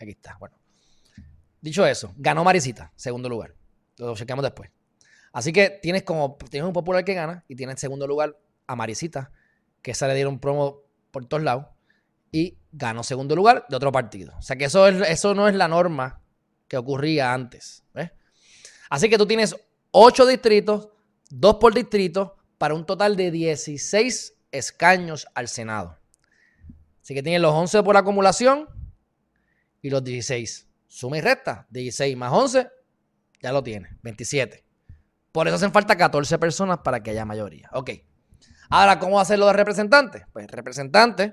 Aquí está. Bueno. Dicho eso, ganó Marisita, segundo lugar. Lo chequeamos después. Así que tienes como tienes un popular que gana y tienes en segundo lugar a Marisita, que esa le dieron promo por todos lados y ganó segundo lugar de otro partido. O sea que eso, es, eso no es la norma que ocurría antes. Así que tú tienes ocho distritos, dos por distrito, para un total de 16 escaños al Senado. Así que tienes los 11 por acumulación y los 16. Suma y resta. 16 más 11, ya lo tiene. 27. Por eso hacen falta 14 personas para que haya mayoría. Ok. Ahora, ¿cómo hacerlo de representantes? Pues representantes,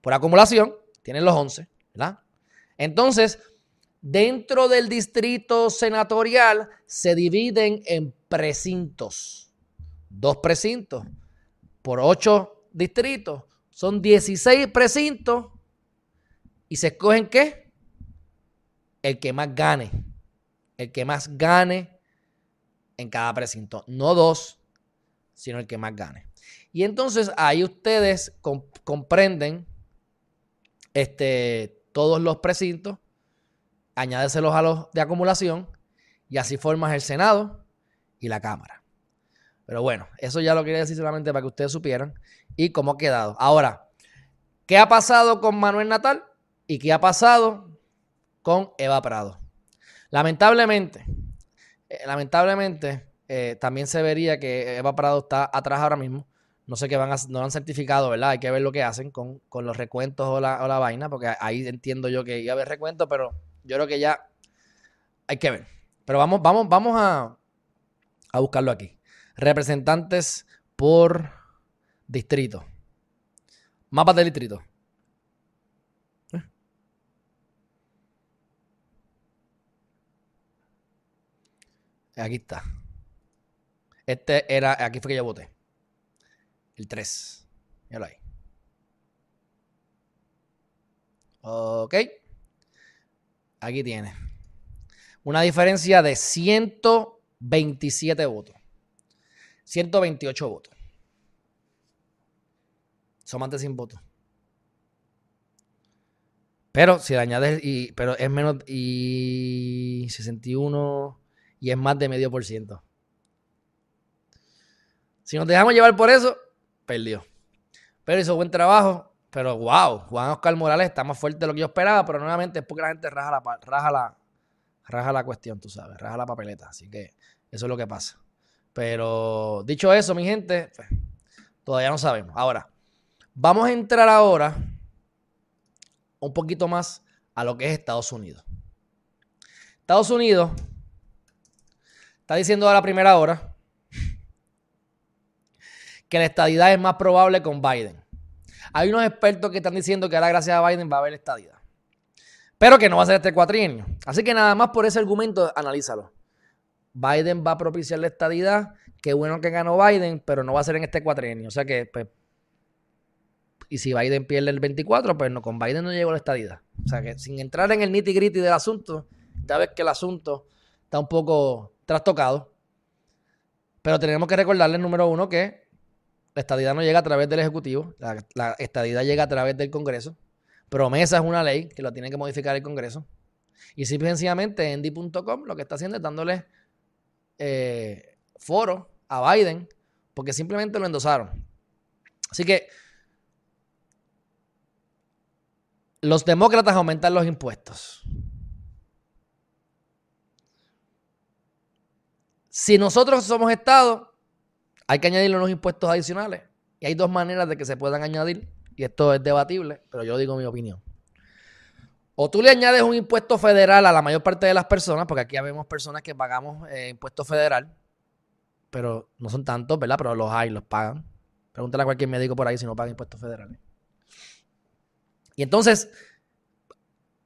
por acumulación, tienen los 11, ¿verdad? Entonces, dentro del distrito senatorial se dividen en precintos. Dos precintos por ocho distritos. Son 16 precintos. ¿Y se escogen qué? el que más gane. El que más gane en cada precinto. No dos, sino el que más gane. Y entonces ahí ustedes comprenden este, todos los precintos, añádeselos a los de acumulación y así formas el Senado y la Cámara. Pero bueno, eso ya lo quería decir solamente para que ustedes supieran y cómo ha quedado. Ahora, ¿qué ha pasado con Manuel Natal? ¿Y qué ha pasado con Eva Prado. Lamentablemente, lamentablemente, eh, también se vería que Eva Prado está atrás ahora mismo. No sé qué van a, no lo han certificado, ¿verdad? Hay que ver lo que hacen con, los recuentos o la, vaina, porque ahí entiendo yo que iba a haber recuentos, pero yo creo que ya hay que ver. Pero vamos, vamos, vamos a, a buscarlo aquí. Representantes por distrito. Mapas de distrito. Aquí está. Este era, aquí fue que yo voté. El 3. Míralo ahí. Ok. Aquí tiene. Una diferencia de 127 votos. 128 votos. Somante sin votos. Pero si le añades, y, pero es menos, y 61, y es más de medio por ciento. Si nos dejamos llevar por eso, perdió. Pero hizo buen trabajo, Pero wow, Juan Oscar Morales está más fuerte de lo que yo esperaba, pero nuevamente es porque la gente raja la, raja la, raja la cuestión, tú sabes, raja la papeleta. Así que eso es lo que pasa. Pero dicho eso, mi gente, pues, todavía no sabemos. Ahora, vamos a entrar ahora un poquito más a lo que es Estados Unidos. Estados Unidos está diciendo a la primera hora que la estadidad es más probable con Biden. Hay unos expertos que están diciendo que ahora gracias a Biden va a haber estadidad. Pero que no va a ser este cuatrienio. Así que nada más por ese argumento, analízalo. Biden va a propiciar la estadidad. Qué bueno que ganó Biden, pero no va a ser en este cuatrienio. O sea que, pues, y si Biden pierde el 24, pues no, con Biden no llegó la estadidad. O sea que sin entrar en el nitty gritty del asunto, ya ves que el asunto está un poco trastocado. Pero tenemos que recordarle, número uno, que la estadidad no llega a través del Ejecutivo, la, la estadidad llega a través del Congreso. Promesa es una ley que lo tiene que modificar el Congreso. Y simple sencillamente Endy.com lo que está haciendo es dándole eh, foro a Biden porque simplemente lo endosaron. Así que los demócratas aumentan los impuestos. Si nosotros somos Estado, hay que añadirle unos impuestos adicionales. Y hay dos maneras de que se puedan añadir. Y esto es debatible, pero yo digo mi opinión. O tú le añades un impuesto federal a la mayor parte de las personas, porque aquí vemos personas que pagamos eh, impuesto federal, pero no son tantos, ¿verdad? Pero los hay, los pagan. Pregúntale a cualquier médico por ahí si no paga impuestos federales. Y entonces,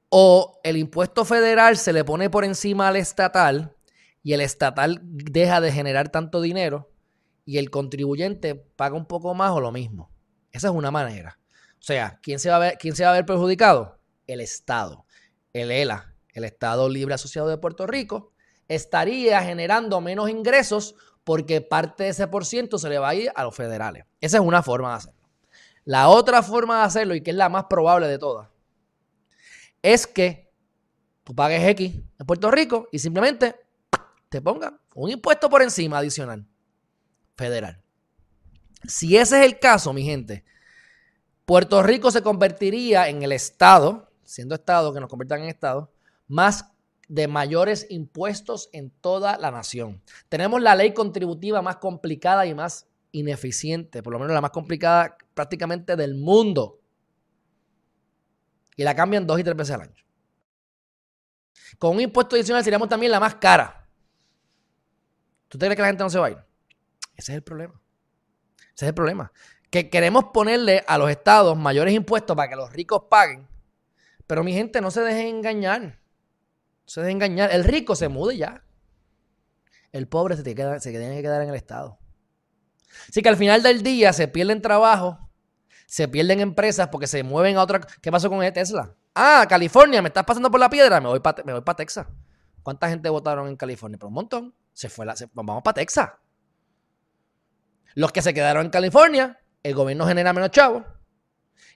o el impuesto federal se le pone por encima al estatal y el estatal deja de generar tanto dinero y el contribuyente paga un poco más o lo mismo. Esa es una manera. O sea, ¿quién se va a ver, quién se va a ver perjudicado? El Estado. El ELA, el Estado Libre Asociado de Puerto Rico, estaría generando menos ingresos porque parte de ese por ciento se le va a ir a los federales. Esa es una forma de hacerlo. La otra forma de hacerlo, y que es la más probable de todas, es que tú pagues X en Puerto Rico y simplemente te pongan un impuesto por encima adicional federal. Si ese es el caso, mi gente, Puerto Rico se convertiría en el estado, siendo estado que nos conviertan en estado, más de mayores impuestos en toda la nación. Tenemos la ley contributiva más complicada y más ineficiente, por lo menos la más complicada prácticamente del mundo. Y la cambian dos y tres veces al año. Con un impuesto adicional seríamos también la más cara. ¿Tú crees que la gente no se va a ir? Ese es el problema. Ese es el problema. Que queremos ponerle a los estados mayores impuestos para que los ricos paguen. Pero mi gente, no se dejen engañar. No se dejen engañar. El rico se mude ya. El pobre se, tiene que quedar en el estado. Así que al final del día se pierden trabajo, se pierden empresas porque se mueven a otra. ¿Qué pasó con Tesla? Ah, California, me estás pasando por la piedra, me voy para Texas. ¿Cuánta gente votaron en California? Pero un montón. Se fue la, vamos para Texas. Los que se quedaron en California, el gobierno genera menos chavos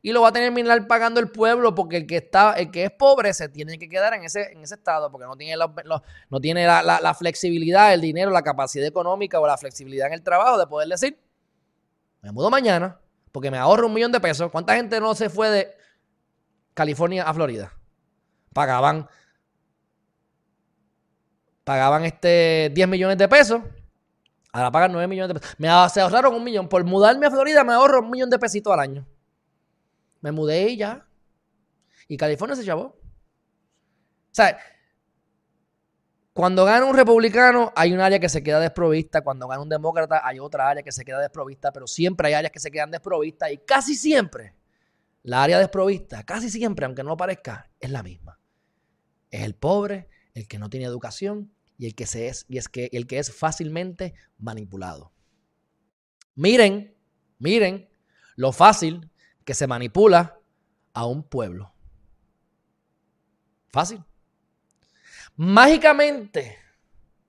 y lo va a terminar pagando el pueblo porque el que está, el que es pobre se tiene que quedar en ese, en ese estado porque no tiene, no tiene la, flexibilidad, el dinero, la capacidad económica o la flexibilidad en el trabajo de poder decir, me mudo mañana porque me ahorro un millón de pesos. ¿Cuánta gente no se fue de California a Florida? Pagaban, pagaban este 10 millones de pesos Ahora pagan 9 millones de pesos. Me, ahorraron un millón. Por mudarme a Florida me ahorro un millón de pesitos al año. Me mudé y ya. Y California se chavó. O sea, cuando gana un republicano hay un área que se queda desprovista. Cuando gana un demócrata hay otra área que se queda desprovista. Pero siempre hay áreas que se quedan desprovistas. Y casi siempre la área desprovista, casi siempre, aunque no parezca, es la misma. Es el pobre, el que no tiene educación, y el que, se es, y es que, el que es fácilmente manipulado. Miren, miren lo fácil que se manipula a un pueblo. Fácil. Mágicamente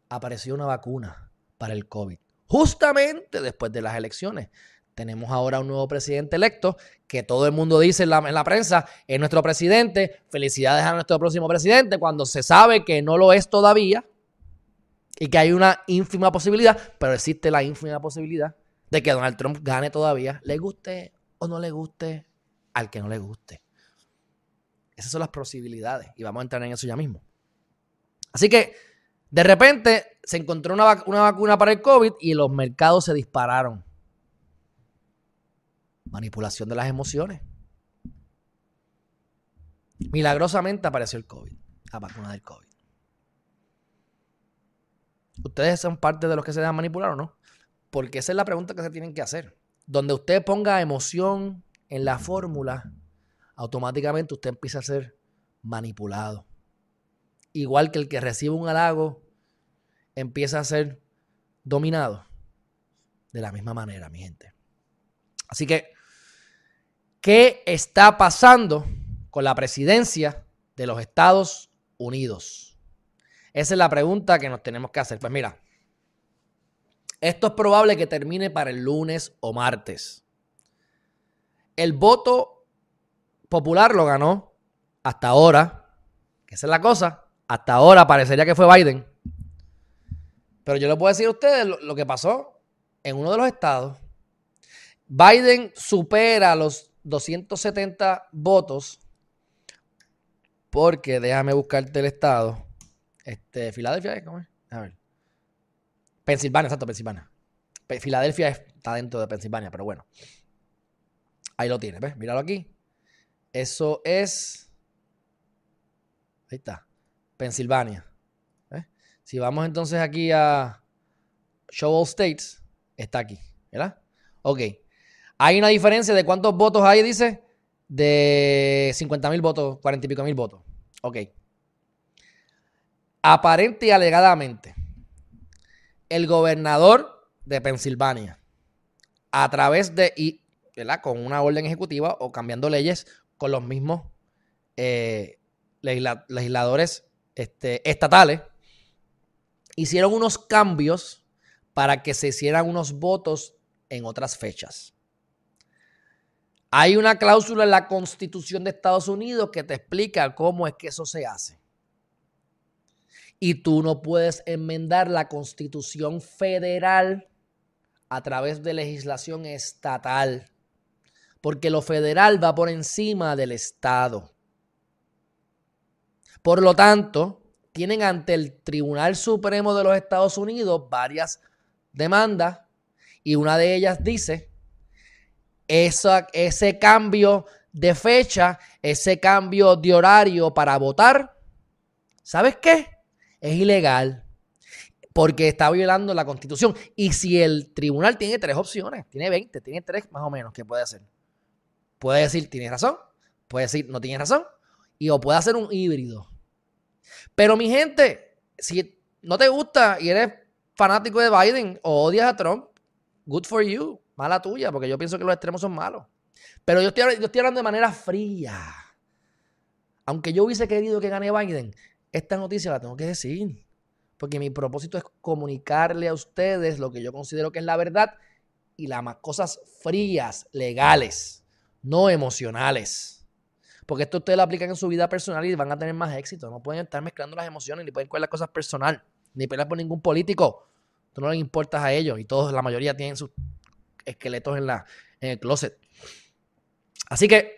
apareció una vacuna para el COVID, justamente después de las elecciones. Tenemos ahora un nuevo presidente electo que todo el mundo dice en la, en la, prensa es nuestro presidente. Felicidades a nuestro próximo presidente cuando se sabe que no lo es todavía y que hay una ínfima posibilidad, pero existe la ínfima posibilidad de que Donald Trump gane todavía, le guste o no le guste al que no le guste. Esas son las posibilidades y vamos a entrar en eso ya mismo. Así que de repente se encontró una, una vacuna para el COVID y los mercados se dispararon. Manipulación de las emociones. Milagrosamente apareció el COVID, la vacuna del COVID. ¿Ustedes son parte de los que se dejan manipular o no? Porque esa es la pregunta que se tienen que hacer. Donde usted ponga emoción en la fórmula, automáticamente usted empieza a ser manipulado. Igual que el que recibe un halago empieza a ser dominado. De la misma manera, mi gente. Así que, ¿qué está pasando con la presidencia de los Estados Unidos? Esa es la pregunta que nos tenemos que hacer. Pues mira, esto es probable que termine para el lunes o martes. El voto popular lo ganó hasta ahora, que esa es la cosa, hasta ahora parecería que fue Biden. Pero yo le puedo decir a ustedes lo, que pasó en uno de los estados. Biden supera los 270 votos porque déjame buscarte el estado. Este, Filadelfia, ¿cómo es? A ver. Pensilvania, exacto, Pensilvania. Filadelfia está dentro de Pensilvania, pero bueno. Ahí lo tienes, ¿ves? Míralo aquí. Eso es. Ahí está. Pensilvania. Si vamos entonces aquí a Show All States, está aquí, ¿verdad? Ok. Hay una diferencia de cuántos votos hay, dice, de 50 mil votos, 40 y pico mil votos. Ok. Aparente y alegadamente, el gobernador de Pensilvania, a través de, y, ¿verdad? Con una orden ejecutiva o cambiando leyes con los mismos eh, legisladores este, estatales, hicieron unos cambios para que se hicieran unos votos en otras fechas. Hay una cláusula en la Constitución de Estados Unidos que te explica cómo es que eso se hace. Y tú no puedes enmendar la Constitución federal a través de legislación estatal, porque lo federal va por encima del Estado. Por lo tanto, tienen ante el Tribunal Supremo de los Estados Unidos varias demandas y una de ellas dice, ese cambio de fecha, ese cambio de horario para votar, ¿sabes qué? Es ilegal porque está violando la constitución. Y si el tribunal tiene tres opciones, tiene 20, tiene tres más o menos que puede hacer. Puede decir, tienes razón, puede decir, no tienes razón, y o puede hacer un híbrido. Pero mi gente, si no te gusta y eres fanático de Biden o odias a Trump, good for you, mala tuya, porque yo pienso que los extremos son malos. Pero yo estoy, yo estoy hablando de manera fría. Aunque yo hubiese querido que gane Biden, esta noticia la tengo que decir. Porque mi propósito es comunicarle a ustedes lo que yo considero que es la verdad y las cosas frías, legales, no emocionales. Porque esto ustedes lo aplican en su vida personal y van a tener más éxito. No pueden estar mezclando las emociones, ni pueden coger las cosas personal, ni pelear por ningún político. Tú no les importas a ellos y todos, la mayoría tienen sus esqueletos en, la, en el closet. Así que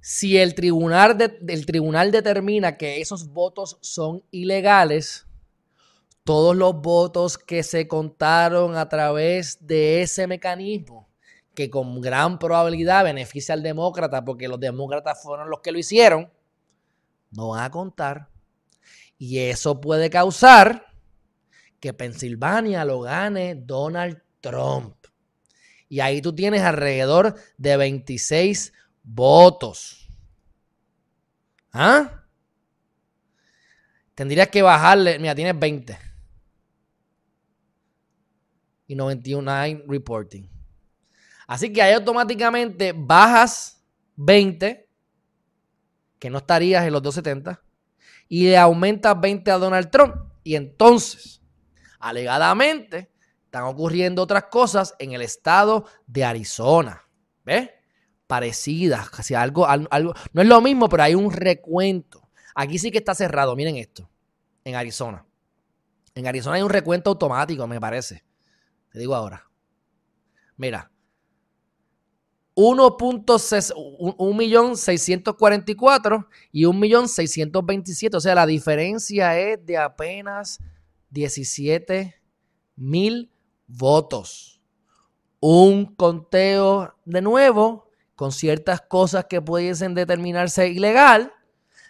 si el tribunal, el tribunal determina que esos votos son ilegales, todos los votos que se contaron a través de ese mecanismo que con gran probabilidad beneficia al demócrata porque los demócratas fueron los que lo hicieron, no van a contar. Y eso puede causar que Pensilvania lo gane Donald Trump. Y ahí tú tienes alrededor de 26 votos. ¿Ah? Tendrías que bajarle, mira, tienes 20. Y 91 reporting. Así que ahí automáticamente bajas 20, que no estarías en los 270, y le aumentas 20 a Donald Trump. Y entonces, alegadamente, están ocurriendo otras cosas en el estado de Arizona. ¿Ves? Parecidas, casi algo, algo, no es lo mismo, pero hay un recuento. Aquí sí que está cerrado, miren esto, en Arizona. En Arizona hay un recuento automático, me parece. Te digo ahora. Mira, 1.644 y 1.627. O sea, la diferencia es de apenas 17 mil votos. Un conteo de nuevo con ciertas cosas que pudiesen determinarse ilegal,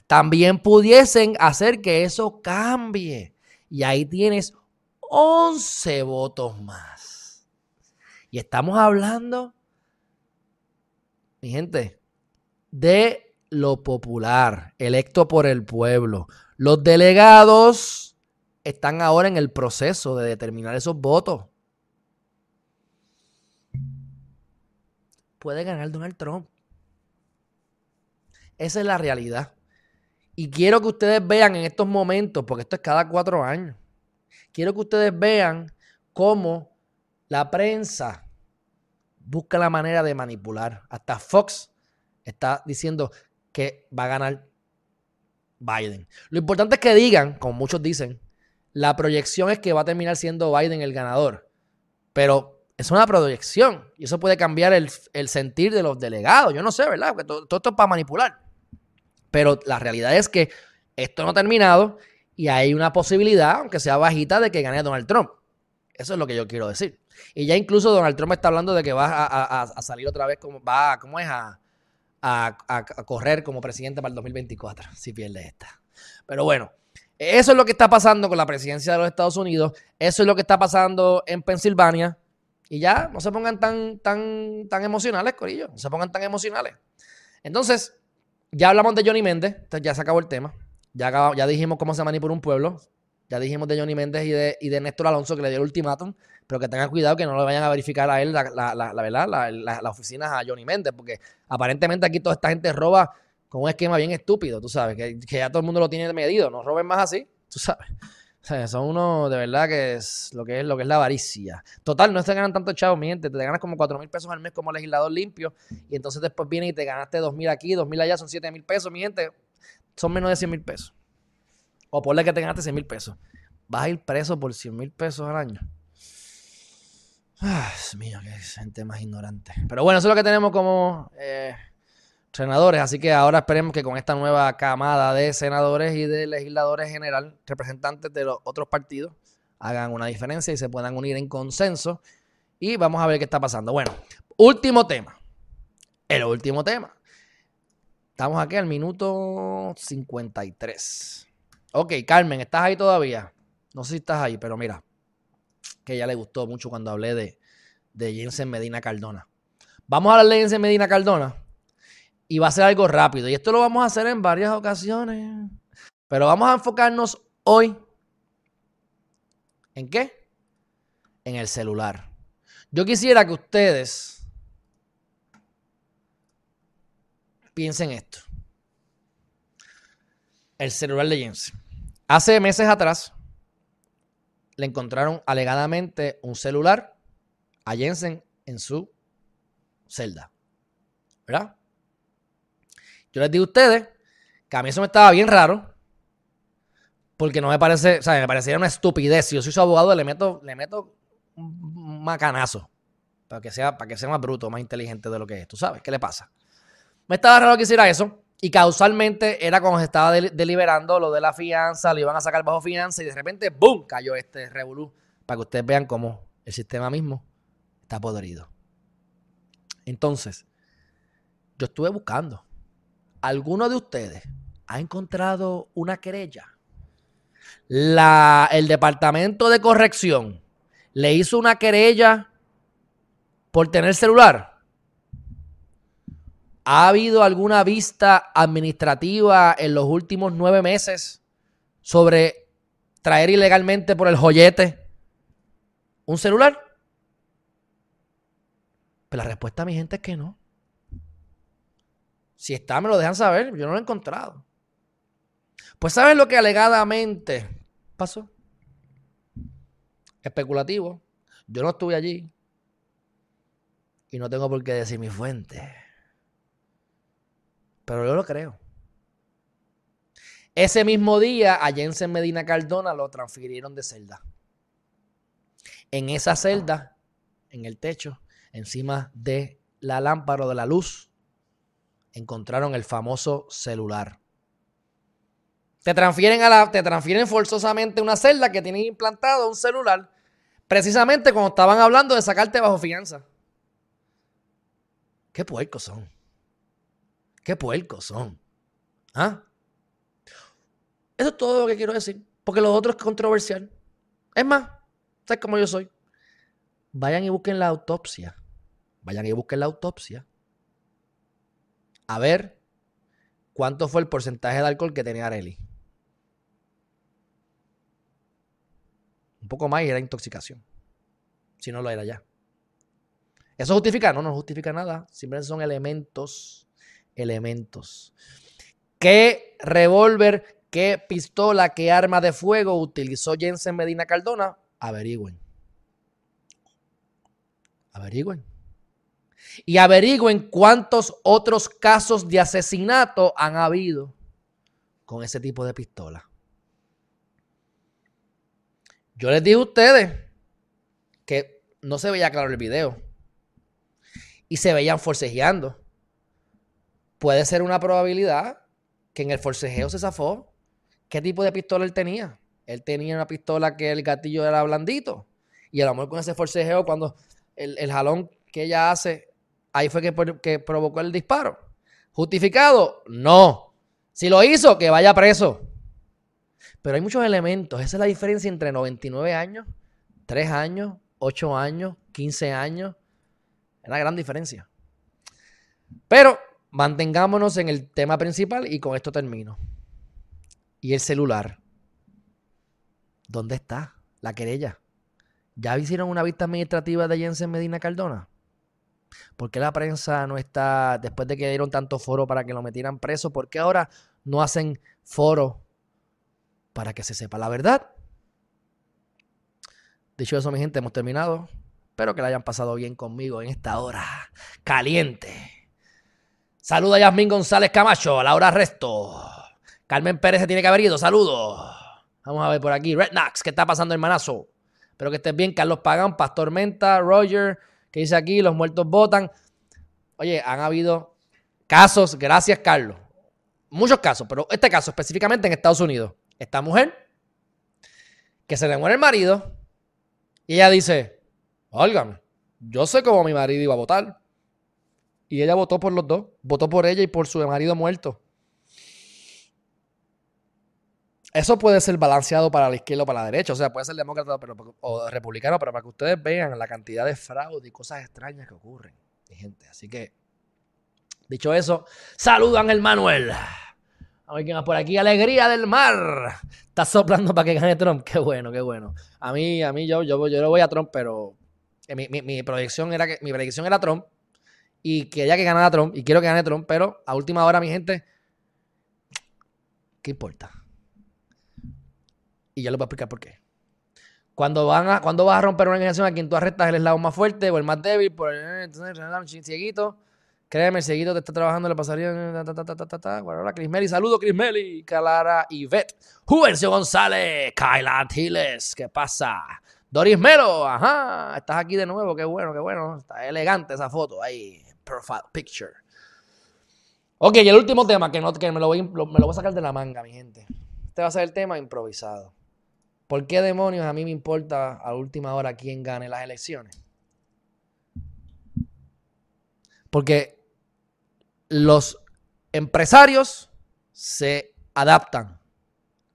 también pudiesen hacer que eso cambie. Y ahí tienes 11 votos más. Y estamos hablando mi gente, de lo popular, electo por el pueblo. Los delegados están ahora en el proceso de determinar esos votos. Puede ganar Donald Trump. Esa es la realidad. Y quiero que ustedes vean en estos momentos, porque esto es cada cuatro años, quiero que ustedes vean cómo la prensa busca la manera de manipular. Hasta Fox está diciendo que va a ganar Biden. Lo importante es que digan, como muchos dicen, la proyección es que va a terminar siendo Biden el ganador. Pero es una proyección y eso puede cambiar el, sentir de los delegados. Yo no sé, ¿verdad? Porque todo, esto es para manipular. Pero la realidad es que esto no ha terminado y hay una posibilidad, aunque sea bajita, de que gane Donald Trump. Eso es lo que yo quiero decir. Y ya incluso Donald Trump está hablando de que va a, salir otra vez, como va, ¿cómo es? A, correr como presidente para el 2024, si pierde esta. Pero bueno, eso es lo que está pasando con la presidencia de los Estados Unidos. Eso es lo que está pasando en Pensilvania. Y ya no se pongan tan, tan, tan emocionales, Corillo. No se pongan tan emocionales. Entonces, ya hablamos de Johnny Méndez. ya se acabó el tema. Ya, ya dijimos cómo se manipula un pueblo. Ya dijimos de Johnny Méndez y de, y de Néstor Alonso que le dio el ultimátum, pero que tengan cuidado que no le vayan a verificar a él la, la, la, la verdad, las oficinas a Johnny Méndez, porque aparentemente aquí toda esta gente roba con un esquema bien estúpido, tú sabes, que, ya todo el mundo lo tiene medido, no roben más así, tú sabes. Son unos de verdad que es lo que es lo que es la avaricia. Total, no se ganan tanto chavos, mi gente. Te ganas como 4 mil pesos al mes como legislador limpio. Y entonces después viene y te ganaste 2 mil aquí, 2 mil allá, son 7 mil pesos, mi gente. Son menos de 100 mil pesos. O ponle que te ganaste 100 mil pesos. Vas a ir preso por 100 mil pesos al año. Ah, Dios mío, qué gente más ignorante. Pero bueno, eso es lo que tenemos como eh, senadores. Así que ahora esperemos que con esta nueva camada de senadores y de legisladores general, representantes de los otros partidos, hagan una diferencia y se puedan unir en consenso. Y vamos a ver qué está pasando. Bueno, último tema. El último tema. Estamos aquí al minuto 53. Ok, Carmen, ¿estás ahí todavía? No sé si estás ahí, pero mira, que ya le gustó mucho cuando hablé de, de Jensen Medina Cardona. Vamos a hablar de Jensen Medina Cardona y va a ser algo rápido. Y esto lo vamos a hacer en varias ocasiones. Pero vamos a enfocarnos hoy. ¿En qué? En el celular. Yo quisiera que ustedes piensen esto. El celular de Jensen. Hace meses atrás le encontraron alegadamente un celular a Jensen en su celda. ¿Verdad? Yo les digo a ustedes que a mí eso me estaba bien raro. Porque no me parece, o sea, me parecía una estupidez. Si yo soy su abogado, le meto, le meto un macanazo. Para que, sea, para que sea más bruto, más inteligente de lo que es. ¿Tú sabes qué le pasa? Me estaba raro que hiciera eso. Y causalmente era cuando se estaba deliberando lo de la fianza, lo iban a sacar bajo fianza y de repente, ¡boom! cayó este revolú. Para que ustedes vean cómo el sistema mismo está podrido. Entonces, yo estuve buscando. ¿Alguno de ustedes ha encontrado una querella? La, el departamento de corrección le hizo una querella por tener celular. ¿Ha habido alguna vista administrativa en los últimos nueve meses sobre traer ilegalmente por el joyete un celular? Pues la respuesta, mi gente, es que no. Si está, me lo dejan saber. Yo no lo he encontrado. Pues ¿saben lo que alegadamente pasó? Especulativo. Yo no estuve allí. Y no tengo por qué decir mi fuente. Pero yo lo creo. Ese mismo día a Jensen Medina Cardona lo transfirieron de celda. En esa celda, en el techo, encima de la lámpara de la luz, encontraron el famoso celular. Te transfieren, a la, te transfieren forzosamente una celda que tienen implantado un celular, precisamente cuando estaban hablando de sacarte bajo fianza. Qué puercos son. Qué puercos son. ¿Ah? Eso es todo lo que quiero decir. Porque lo otro es controversial. Es más, ¿sabes cómo yo soy? Vayan y busquen la autopsia. Vayan y busquen la autopsia. A ver cuánto fue el porcentaje de alcohol que tenía Areli. Un poco más y era intoxicación. Si no lo era ya. ¿Eso justifica? No, no justifica nada. Simplemente son elementos. Elementos. ¿Qué revólver, qué pistola, qué arma de fuego utilizó Jensen Medina Cardona? Averigüen. Averigüen. Y averigüen cuántos otros casos de asesinato han habido con ese tipo de pistola. Yo les dije a ustedes que no se veía claro el video. Y se veían forcejeando. Puede ser una probabilidad que en el forcejeo se zafó. ¿Qué tipo de pistola él tenía? Él tenía una pistola que el gatillo era blandito. Y a lo mejor con ese forcejeo, cuando el, jalón que ella hace, ahí fue que, provocó el disparo. ¿Justificado? No. Si lo hizo, que vaya preso. Pero hay muchos elementos. Esa es la diferencia entre 99 años, 3 años, 8 años, 15 años. Es una gran diferencia. Pero mantengámonos en el tema principal y con esto termino. Y el celular. ¿Dónde está la querella? ¿Ya hicieron una vista administrativa de Jensen Medina Cardona? ¿Por qué la prensa no está, después de que dieron tanto foro para que lo metieran preso, por qué ahora no hacen foro para que se sepa la verdad. Dicho eso, mi gente, hemos terminado. Espero que la hayan pasado bien conmigo en esta hora caliente. Saluda a Yasmín González Camacho, a Laura Resto. Carmen Pérez se tiene que haber ido. Saludos. Vamos a ver por aquí. Red Knox, ¿qué está pasando, hermanazo? Espero que estés bien. Carlos Pagán, Pastor Menta, Roger, que dice aquí, los muertos votan. Oye, han habido casos, gracias Carlos. Muchos casos, pero este caso específicamente en Estados Unidos esta mujer que se le muere el marido y ella dice, óigame, yo sé cómo mi marido iba a votar. Y ella votó por los dos, votó por ella y por su marido muerto. Eso puede ser balanceado para la izquierda o para la derecha, o sea, puede ser demócrata o republicano, pero para que ustedes vean la cantidad de fraude y cosas extrañas que ocurren, mi gente. Así que, dicho eso, saludan el Manuel. A ver quién más por aquí. Alegría del mar. Está soplando para que gane Trump. Qué bueno, qué bueno. A mí, a mí, yo, yo, yo voy a Trump, pero mi, mi, proyección era que mi predicción era Trump y quería que ganara Trump y quiero que gane Trump, pero a última hora, mi gente, ¿qué importa? Y yo les voy a explicar por qué. Cuando, van a, cuando vas a romper una organización a quien tú arrestas el eslabón más fuerte o el más débil, por el, cieguito, Créeme, seguido te está trabajando, le pasaría. Ahora, Chris Meli, saludo, Chris Meli, Calara Ivette, Juvencio González, Kyla Tiles, ¿qué pasa? Doris Melo, ajá, estás aquí de nuevo, qué bueno, qué bueno. Está elegante esa foto ahí, profile picture. Ok, y el último tema que, no, que me, lo voy, me lo voy a sacar de la manga, mi gente. Este va a ser el tema improvisado. ¿Por qué demonios a mí me importa a última hora quién gane las elecciones? Porque los empresarios se adaptan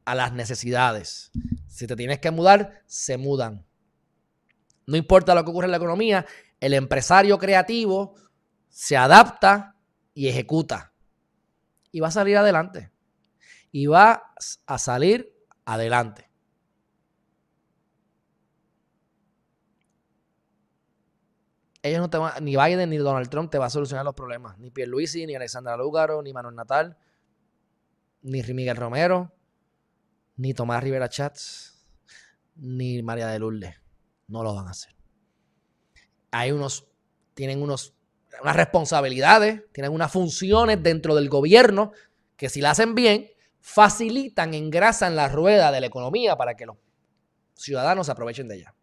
a las necesidades. Si te tienes que mudar, se mudan. No importa lo que ocurre en la economía, el empresario creativo se adapta y ejecuta. Y va a salir adelante. Y va a salir adelante. Ellos no te van, ni Biden ni Donald Trump te va a solucionar los problemas. Ni Pierluisi, ni Alexandra Lúgaro, ni Manuel Natal, ni Miguel Romero, ni Tomás Rivera Chats, ni María de Lourdes. No lo van a hacer. Hay unos, tienen unos, unas responsabilidades, tienen unas funciones dentro del gobierno que si la hacen bien, facilitan, engrasan la rueda de la economía para que los ciudadanos aprovechen de ella.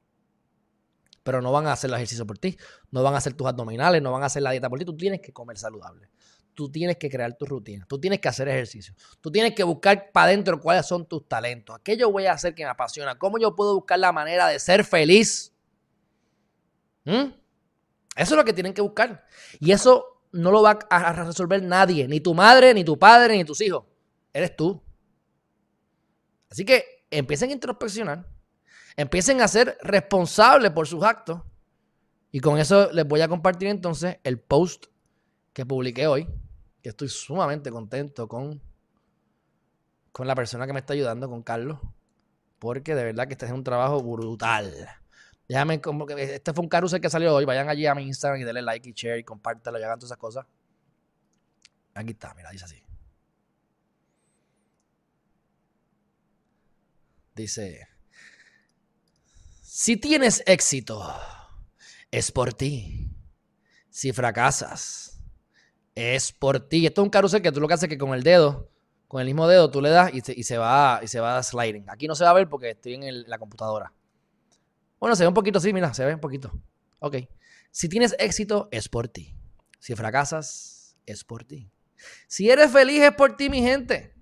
Pero no van a hacer el ejercicio por ti, no van a hacer tus abdominales, no van a hacer la dieta por ti. Tú tienes que comer saludable. Tú tienes que crear tu rutina, tú tienes que hacer ejercicio, tú tienes que buscar para adentro cuáles son tus talentos, qué yo voy a hacer que me apasiona, cómo yo puedo buscar la manera de ser feliz. ¿Mm? Eso es lo que tienen que buscar. Y eso no lo va a resolver nadie, ni tu madre, ni tu padre, ni tus hijos. Eres tú. Así que empiecen a introspeccionar, empiecen a ser responsables por sus actos. Y con eso les voy a compartir entonces el post que publiqué hoy, que estoy sumamente contento con, con la persona que me está ayudando, con Carlos, porque de verdad que este es un trabajo brutal. Déjame, como que este fue un carrusel que salió hoy. Vayan allí a mi Instagram y denle like y share y compártelo y hagan todas esas cosas. Aquí está, mira, dice así. Dice, si tienes éxito, es por ti. Si fracasas, es por ti. Esto es un carrusel que tú lo que haces es que con el dedo, con el mismo dedo, tú le das y se, va, y se va sliding. Aquí no se va a ver porque estoy en la computadora. Bueno, se ve un poquito, sí, mira, se ve un poquito. Ok. Si tienes éxito, es por ti. Si fracasas, es por ti. Si eres feliz, es por ti, mi gente.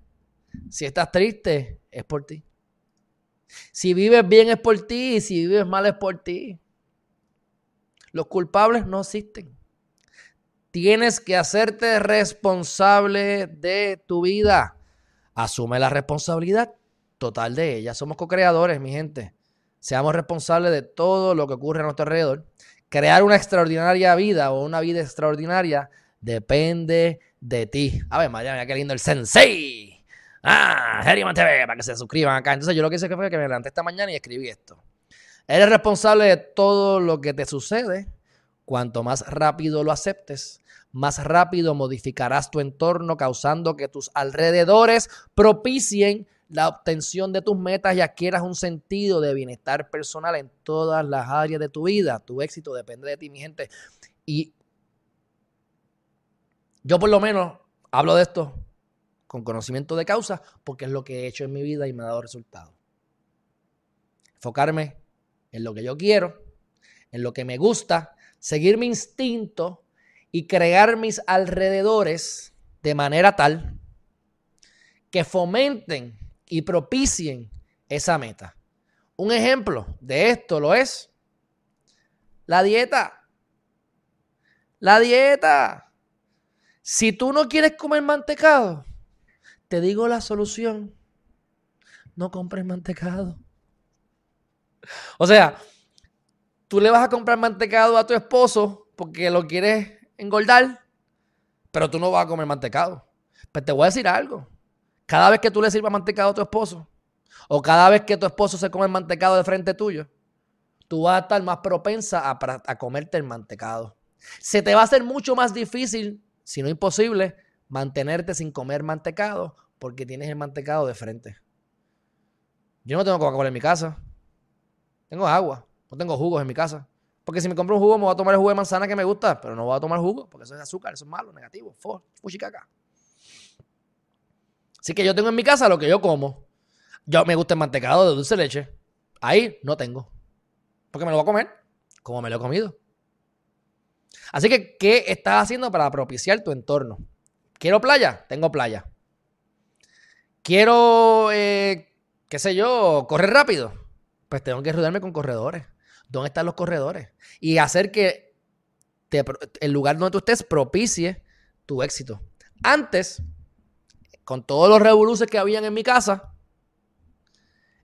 Si estás triste, es por ti. Si vives bien es por ti y si vives mal es por ti. Los culpables no existen. Tienes que hacerte responsable de tu vida. Asume la responsabilidad total de ella. Somos co-creadores, mi gente. Seamos responsables de todo lo que ocurre a nuestro alrededor. Crear una extraordinaria vida o una vida extraordinaria depende de ti. A ver, María, mira qué lindo el sensei. Ah, Herriman TV, para que se suscriban acá. Entonces yo lo que hice fue que me levanté esta mañana y escribí esto. Eres responsable de todo lo que te sucede. Cuanto más rápido lo aceptes, más rápido modificarás tu entorno, causando que tus alrededores propicien la obtención de tus metas y adquieras un sentido de bienestar personal en todas las áreas de tu vida. Tu éxito depende de ti, mi gente. Y yo por lo menos hablo de esto con conocimiento de causa, porque es lo que he hecho en mi vida y me ha dado resultados. Enfocarme en lo que yo quiero, en lo que me gusta, seguir mi instinto y crear mis alrededores de manera tal que fomenten y propicien esa meta. Un ejemplo de esto lo es la dieta. La dieta. Si tú no quieres comer mantecado, te digo la solución. No compres mantecado. O sea, tú le vas a comprar mantecado a tu esposo porque lo quieres engordar, pero tú no vas a comer mantecado. Pues te voy a decir algo. Cada vez que tú le sirvas mantecado a tu esposo, o cada vez que tu esposo se come el mantecado de frente tuyo, tú vas a estar más propensa a, a comerte el mantecado. Se te va a hacer mucho más difícil, si no imposible, mantenerte sin comer mantecado porque tienes el mantecado de frente. Yo no tengo Coca-Cola en mi casa. Tengo agua. No tengo jugos en mi casa. Porque si me compro un jugo, me voy a tomar el jugo de manzana que me gusta, pero no voy a tomar jugo porque eso es azúcar, eso es malo, negativo, fuchicaca. Así que yo tengo en mi casa lo que yo como. Yo me gusta el mantecado de dulce leche. Ahí no tengo. Porque me lo voy a comer como me lo he comido. Así que, ¿qué estás haciendo para propiciar tu entorno? ¿Quiero playa? Tengo playa. ¿Quiero, eh, qué sé yo, correr rápido? Pues tengo que rodearme con corredores. ¿Dónde están los corredores? Y hacer que el lugar donde tú estés propicie tu éxito. Antes, con todos los revoluces que habían en mi casa,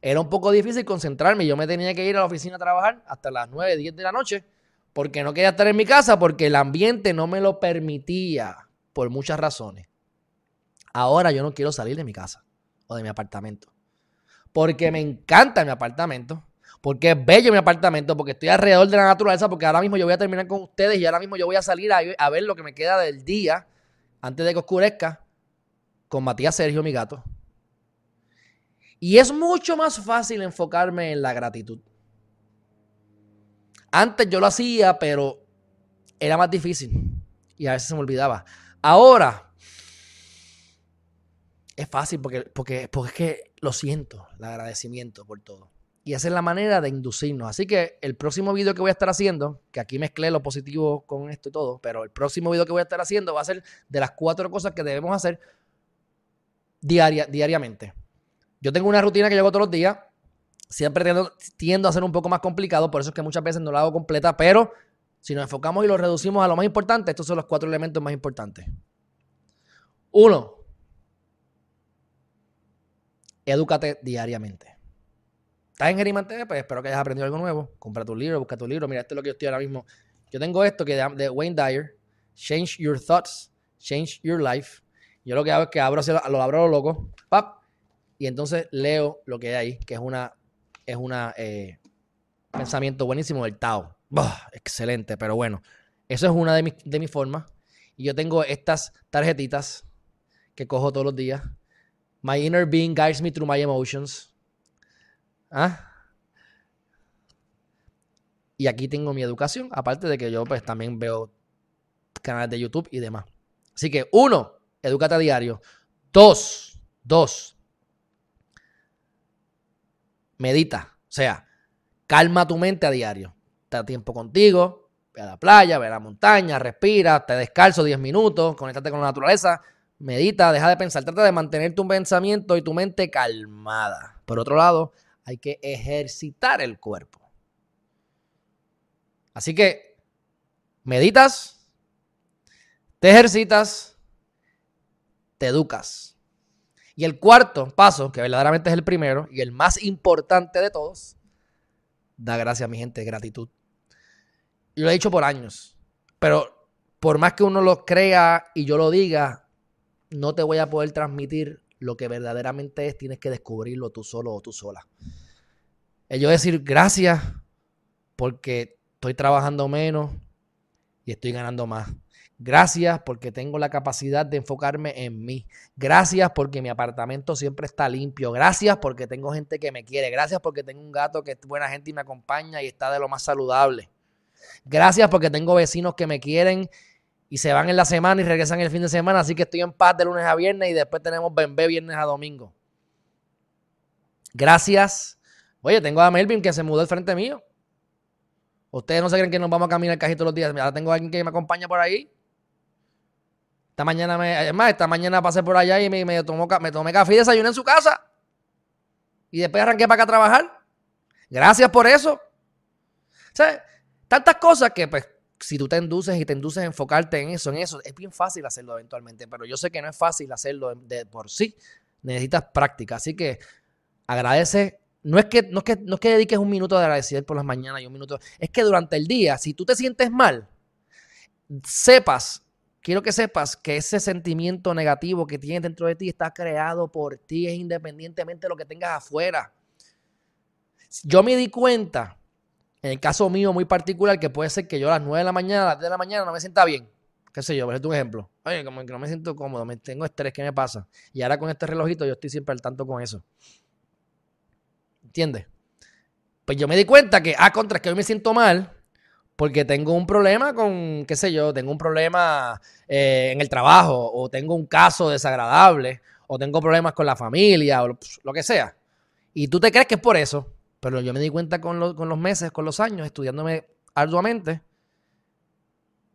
era un poco difícil concentrarme. Yo me tenía que ir a la oficina a trabajar hasta las 9, 10 de la noche porque no quería estar en mi casa porque el ambiente no me lo permitía por muchas razones. Ahora yo no quiero salir de mi casa o de mi apartamento. Porque me encanta mi apartamento. Porque es bello mi apartamento. Porque estoy alrededor de la naturaleza. Porque ahora mismo yo voy a terminar con ustedes. Y ahora mismo yo voy a salir a, ver lo que me queda del día. Antes de que oscurezca. Con Matías Sergio, mi gato. Y es mucho más fácil enfocarme en la gratitud. Antes yo lo hacía, pero era más difícil. Y a veces se me olvidaba. Ahora es fácil porque, porque, porque es que lo siento, el agradecimiento por todo. Y esa es la manera de inducirnos. Así que el próximo video que voy a estar haciendo, que aquí mezclé lo positivo con esto y todo, pero el próximo video que voy a estar haciendo va a ser de las cuatro cosas que debemos hacer diaria, diariamente. Yo tengo una rutina que yo hago todos los días. Siempre tiendo, a ser un poco más complicado, por eso es que muchas veces no la hago completa, pero si nos enfocamos y lo reducimos a lo más importante, estos son los cuatro elementos más importantes. Uno, edúcate diariamente. ¿Estás en Gerimante? Pues espero que hayas aprendido algo nuevo. Compra tu libro, busca tu libro. Mira, esto es lo que yo estoy ahora mismo. Yo tengo esto que de, Wayne Dyer, Change Your Thoughts, Change Your Life. Yo lo que hago es que abro, lo abro lo loco, pap, y entonces leo lo que hay ahí, que es una, es eh, pensamiento buenísimo del Tao. Excelente, pero bueno, eso es una de mis, de mis formas. Y yo tengo estas tarjetitas que cojo todos los días. My inner being guides me through my emotions. ¿Ah? Y aquí tengo mi educación, aparte de que yo pues también veo canales de YouTube y demás. Así que uno, edúcate a diario. Dos, dos, medita. O sea, calma tu mente a diario. Está tiempo contigo, ve a la playa, ve a la montaña, respira, te descalzo 10 minutos, conéctate con la naturaleza, medita, deja de pensar, trata de mantener tu pensamiento y tu mente calmada. Por otro lado, hay que ejercitar el cuerpo. Así que meditas, te ejercitas, te educas. Y el cuarto paso, que verdaderamente es el primero y el más importante de todos, da gracias a mi gente, gratitud. Y lo he dicho por años, pero por más que uno lo crea y yo lo diga, no te voy a poder transmitir lo que verdaderamente es, tienes que descubrirlo tú solo o tú sola. Yo decir gracias porque estoy trabajando menos y estoy ganando más. Gracias porque tengo la capacidad de enfocarme en mí. Gracias porque mi apartamento siempre está limpio. Gracias porque tengo gente que me quiere. Gracias porque tengo un gato que es buena gente y me acompaña y está de lo más saludable. Gracias porque tengo vecinos que me quieren y se van en la semana y regresan el fin de semana. Así que estoy en paz de lunes a viernes y después tenemos bebé viernes a domingo. Gracias. Oye, tengo a Melvin que se mudó al frente mío. Ustedes no se creen que nos vamos a caminar casi todos los días. Ahora tengo a alguien que me acompaña por ahí. Esta mañana me. Además, esta mañana pasé por allá y me, me, tomé café y desayuné en su casa. Y después arranqué para acá a trabajar. Gracias por eso. O tantas cosas que, pues, si tú te induces y te induces a enfocarte en eso, en eso, es bien fácil hacerlo eventualmente. Pero yo sé que no es fácil hacerlo de, por sí. Necesitas práctica. Así que agradece. No es que, no es que, no es que dediques un minuto de agradecer por las mañanas y un minuto. Es que durante el día, si tú te sientes mal, sepas quiero que sepas que ese sentimiento negativo que tienes dentro de ti está creado por ti, es independientemente de lo que tengas afuera. Yo me di cuenta, en el caso mío muy particular, que puede ser que yo a las 9 de la mañana, a las 10 de la mañana no me sienta bien. ¿Qué sé yo? Por ejemplo, un ejemplo. Oye, como que no me siento cómodo, me tengo estrés, ¿qué me pasa? Y ahora con este relojito yo estoy siempre al tanto con eso. ¿Entiendes? Pues yo me di cuenta que, ah, contra, que hoy me siento mal, porque tengo un problema con, qué sé yo, tengo un problema eh, en el trabajo, o tengo un caso desagradable, o tengo problemas con la familia, o lo que sea. Y tú te crees que es por eso, pero yo me di cuenta con, con los meses, con los años, estudiándome arduamente,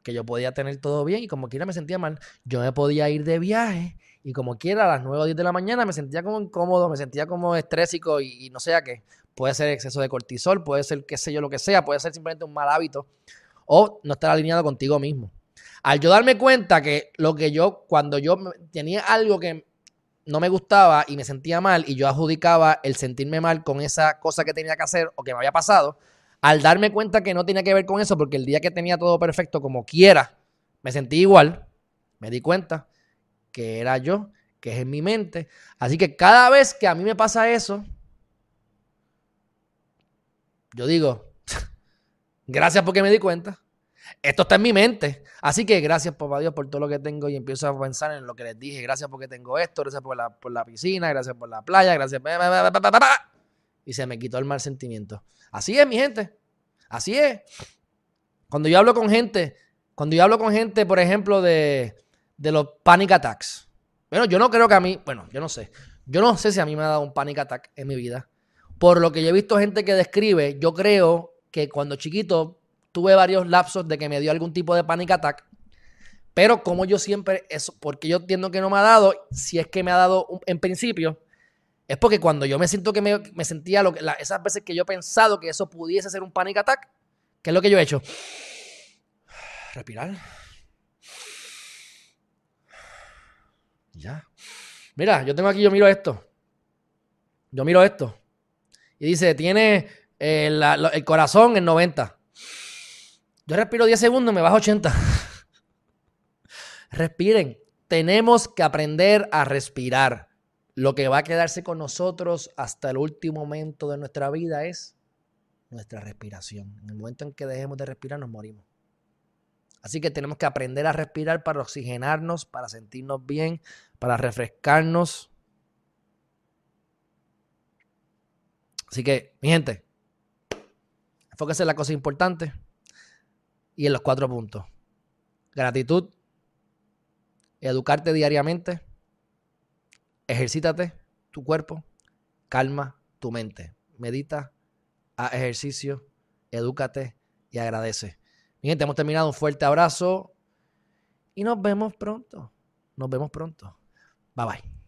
que yo podía tener todo bien y como quiera me sentía mal. Yo me podía ir de viaje y como quiera a las 9 o 10 de la mañana me sentía como incómodo, me sentía como estrésico y, no sé a qué. Puede ser exceso de cortisol, puede ser qué sé yo lo que sea, puede ser simplemente un mal hábito o no estar alineado contigo mismo. Al yo darme cuenta que lo que yo, cuando yo tenía algo que no me gustaba y me sentía mal y yo adjudicaba el sentirme mal con esa cosa que tenía que hacer o que me había pasado, al darme cuenta que no tenía que ver con eso, porque el día que tenía todo perfecto como quiera, me sentí igual, me di cuenta que era yo, que es en mi mente. Así que cada vez que a mí me pasa eso, yo digo, gracias porque me di cuenta. Esto está en mi mente. Así que gracias, papá Dios, por todo lo que tengo y empiezo a pensar en lo que les dije. Gracias porque tengo esto, gracias por la, por la piscina, gracias por la playa, gracias. Y se me quitó el mal sentimiento. Así es, mi gente. Así es. Cuando yo hablo con gente, cuando yo hablo con gente, por ejemplo, de, de los panic attacks. Bueno, yo no creo que a mí, bueno, yo no sé. Yo no sé si a mí me ha dado un panic attack en mi vida. por lo que yo he visto gente que describe, yo creo que cuando chiquito tuve varios lapsos de que me dio algún tipo de panic attack. Pero como yo siempre, eso, porque yo entiendo que no me ha dado, si es que me ha dado en principio, es porque cuando yo me siento que me, sentía lo que, esas veces que yo he pensado que eso pudiese ser un panic attack, ¿qué es lo que yo he hecho? Respirar. Ya. Mira, yo tengo aquí, yo miro esto. Yo miro esto. Y dice, tiene eh, el corazón en 90. Yo respiro 10 segundos, me bajo 80. Respiren. Tenemos que aprender a respirar. Lo que va a quedarse con nosotros hasta el último momento de nuestra vida es nuestra respiración. En el momento en que dejemos de respirar, nos morimos. Así que tenemos que aprender a respirar para oxigenarnos, para sentirnos bien, para refrescarnos. Así que, mi gente, enfóquese en la cosa importante y en los cuatro puntos. Gratitud, educarte diariamente, ejercítate tu cuerpo, calma tu mente, medita, haz ejercicio, edúcate y agradece. Mi gente, hemos terminado. Un fuerte abrazo y nos vemos pronto. Nos vemos pronto. Bye bye.